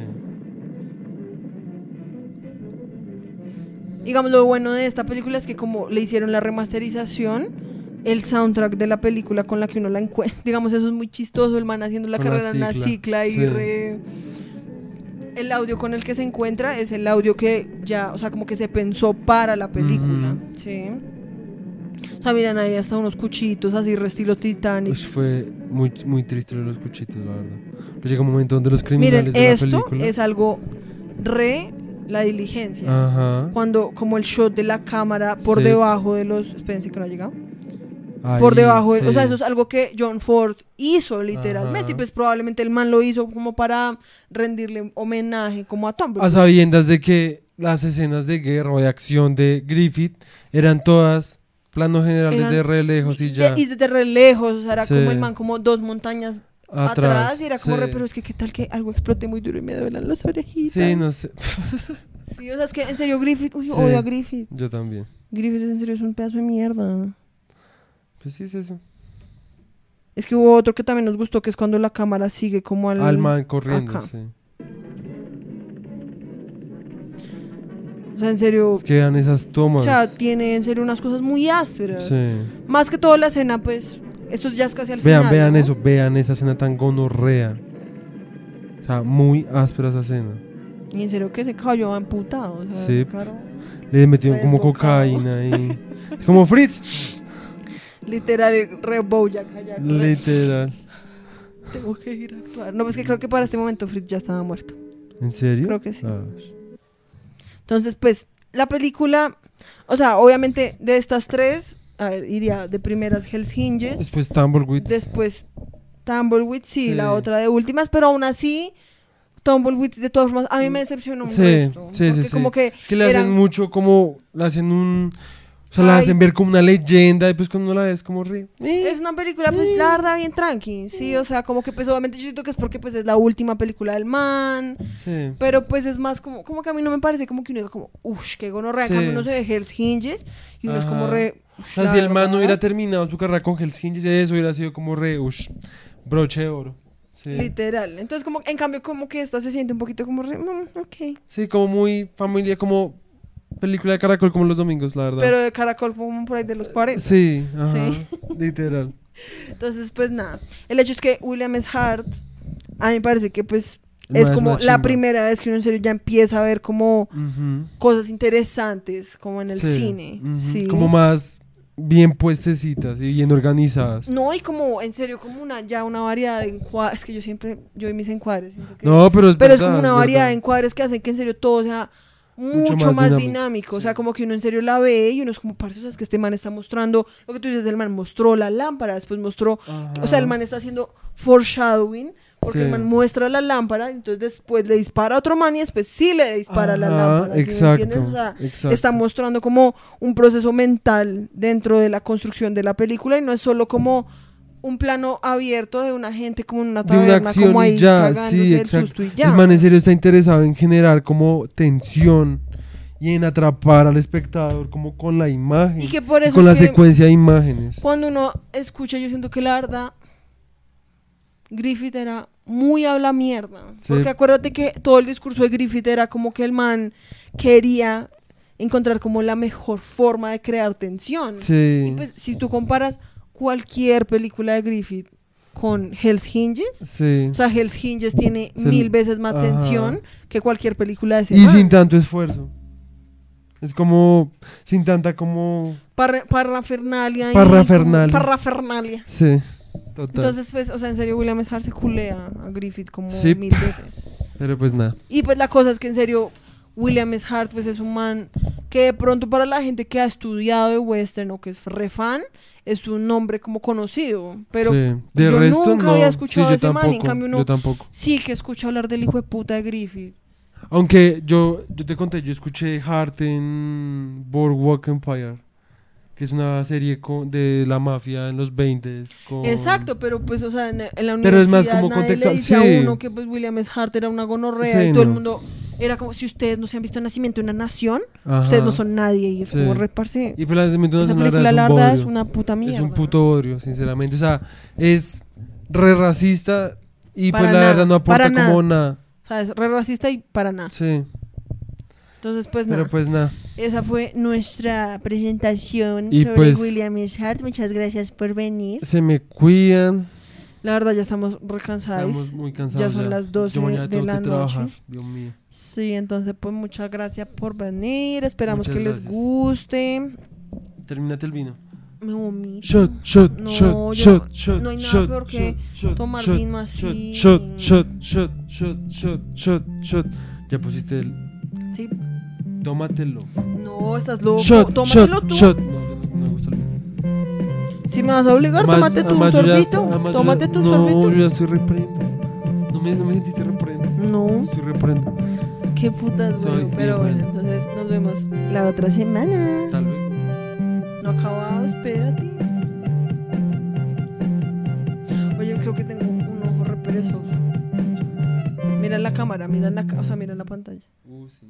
Digamos, lo bueno de esta película es que como le hicieron la remasterización, el soundtrack de la película con la que uno la encuentra, digamos, eso es muy chistoso, el man haciendo la Con carrera en una cicla, y sí. re- El audio con el que se encuentra es el audio que ya, o sea, como que se pensó para la película, sí. O sea, miren ahí hasta unos cuchitos así, re estilo Titanic. Pues fue muy, muy triste los cuchitos, la verdad. Pero llega un momento donde los criminales Miren, de la esto película... es algo re la diligencia. Ajá. Cuando, como el shot de la cámara por Sí. debajo de los. Espérense que no ha llegado. Ahí, por debajo. de- O sea, eso es algo que John Ford hizo literalmente. Ajá. Y pues probablemente el man lo hizo como para rendirle homenaje como a Tom. A sabiendas de que las escenas de guerra o de acción de Griffith eran todas planos generales Eran- de re lejos y ya. Y desde re lejos. O sea, era Sí. como el man como dos montañas atrás. y era como sí. re, pero es que qué tal que algo explote muy duro y me duelan las orejitas. Sí, no sé. Sí, o sea, es que en serio Griffith. Uy, Sí. odio a Griffith. Yo también. Griffith en serio es un pedazo de mierda. Pues sí, es eso. Es que hubo otro que también nos gustó, que es cuando la cámara sigue como al... Al man corriendo, acá. sí. O sea, en serio... Es que esas O tomas. sea, tiene en serio unas cosas muy ásperas. sí. Más que todo la escena, pues, esto ya es casi al Vean, final. vean ¿no? eso, vean esa escena tan gonorrea. O sea, muy áspera esa escena. Y en serio que se cayó amputado. O sea, Sí. Le metieron como cocaína y. como Fritz. Literal, re Bojack. Literal. Tengo que ir a actuar. No, pues que creo que para este momento Fritz ya estaba muerto. ¿En serio? Creo que sí. Ah, Entonces, pues, la película... O sea, obviamente, de estas tres... A ver, iría de primeras Hell's Hinges. Después Tumbleweed. Después Tumbleweed, sí, Sí. la otra de últimas, pero aún así, Tumbleweed de todas formas, a mí me decepcionó un Sí, resto, sí, sí, como que Es que le hacen mucho como. Le hacen un. O sea, la Ay. hacen ver como una leyenda. Y pues cuando la ves, como re. eh. es una película, pues, la verdad, bien tranqui, sí, o sea, como que, pues, obviamente yo siento que es porque, pues, es la última película del man, Sí. pero, pues, es más como, como que a mí no me parece como que uno diga como, uff, qué gonorrea, Sí. uno se ve Hell's Hinges, y uno es como Ajá. Re, O "Ush, sea, si el man no verdad". hubiera terminado su carrera con Hell's Hinges, eso hubiera sido como re. Ush, broche de oro. Sí. Literal, entonces, como, en cambio, como que esta se siente un poquito como re, "Mm, ok, Sí, como muy familia, como película de caracol como los domingos, la verdad. pero de caracol como por ahí de los 40. Sí, ajá, Sí. literal. Entonces, pues nada. El hecho es que William S. Hart, a mí me parece que pues es como la primera vez que uno en serio ya empieza a ver como cosas interesantes, como en el Sí, cine. Sí. Como más bien puestecitas y bien organizadas. No, y como, en serio, como una, ya una variedad de encuadres. Es que yo siempre, yo y mis encuadres. que- No, pero es pero es como una verdad. variedad de encuadres que hacen que en serio todo sea mucho, más, dinámico, dinámico. O sea, como que uno en serio la ve y uno es como, parce, o sea, es que este man está mostrando lo que tú dices, el man mostró la lámpara, después mostró, o sea, el man está haciendo foreshadowing, porque el man muestra la lámpara, entonces después le dispara a otro man y después sí le dispara la lámpara. ¿sí exacto? O sea, exacto. está mostrando como un proceso mental dentro de la construcción de la película y no es solo como un plano abierto de una gente como en una de una taberna acción como ahí y ya, sí, exacto. susto y ya. El man en serio está interesado en generar como tensión y en atrapar al espectador como con la imagen Y que por y eso con es la que secuencia de imágenes. cuando uno escucha, yo siento que la verdad, Griffith era muy habla mierda. Sí. Porque acuérdate que todo el discurso de Griffith era como que el man quería encontrar como la mejor forma de crear tensión. Sí. Y pues si tú comparas cualquier película de Griffith con Hell's Hinges, sí. o sea, Hell's Hinges tiene Se- mil veces más ajá. tensión que cualquier película de ese Y man. sin tanto esfuerzo. Es como sin tanta como Parra- parrafernalia. y Parrafernalia. como- Parrafernalia. sí, total. Entonces, pues, o sea, en serio, William S. se culea a Griffith como Sí. mil veces. Pero pues nada. Y pues la cosa es que en serio, William S. Hart, pues es un man que de pronto para la gente que ha estudiado de western o que es re fan, es un nombre como conocido. Pero sí. De yo resto nunca no. había Sí, escuchado yo a ese man, en tampoco, cambio uno- Yo tampoco. sí que escucha hablar del hijo de puta de Griffith. Aunque yo, yo te conté, yo escuché Heart en Boardwalk Empire, que es una serie de la mafia en los 20 con... Exacto, pero pues, o sea, en, en la universidad Pero es más como nadie contextual, le dice sí. a uno que pues William S. Hart era una gonorrea Sí, y todo el mundo era como, si ustedes no se han visto Nacimiento de una Nación, Ajá. ustedes no son nadie y es Sí. como reparse. Y pues la Nacimiento de una Nación, película, la verdad, es una puta mierda. Es un puto bodrio, sinceramente. O sea, es re racista y Para pues la verdad no aporta como nada. O sea, es re racista y para nada. Sí, Entonces, pues pero nada. pues nada. Esa fue nuestra presentación Y sobre pues- William S. Hart. Muchas gracias por venir. Se me cuidan. La verdad, ya estamos recansados. Estamos muy cansados. son las 12 Yo de tengo la que trabajar. noche. Dios mío. Sí, entonces, pues muchas gracias por venir. Esperamos Muchas que les gracias. guste. Termínate el vino. Me vomito. Shot, shot, No, shot, yo shot, no- shot. no hay nada shot, peor que shot, tomar shot, vino así. Shot, shot, shot, shot, shot, shot, shot. Ya pusiste el. Sí. Tómatelo. No, estás loco. Shot, Tómatelo shot, tú. shot. No, yo no, no me gusta el vino. Si me vas a obligar, Además- tómate además yo ya sorbito. estoy- además yo Tómate tu no, sorbito. yo ya estoy reprendo. No me, no me sentiste reprendo. No, Estoy reprendo. qué putas, Soy bueno. Pero bueno, entonces nos vemos la otra semana. Hasta luego. No ha acabado, espérate. Oye, creo que tengo un ojo re perezoso. Mira la cámara, mira la, ca- o sea, mira la pantalla. Uh, sí.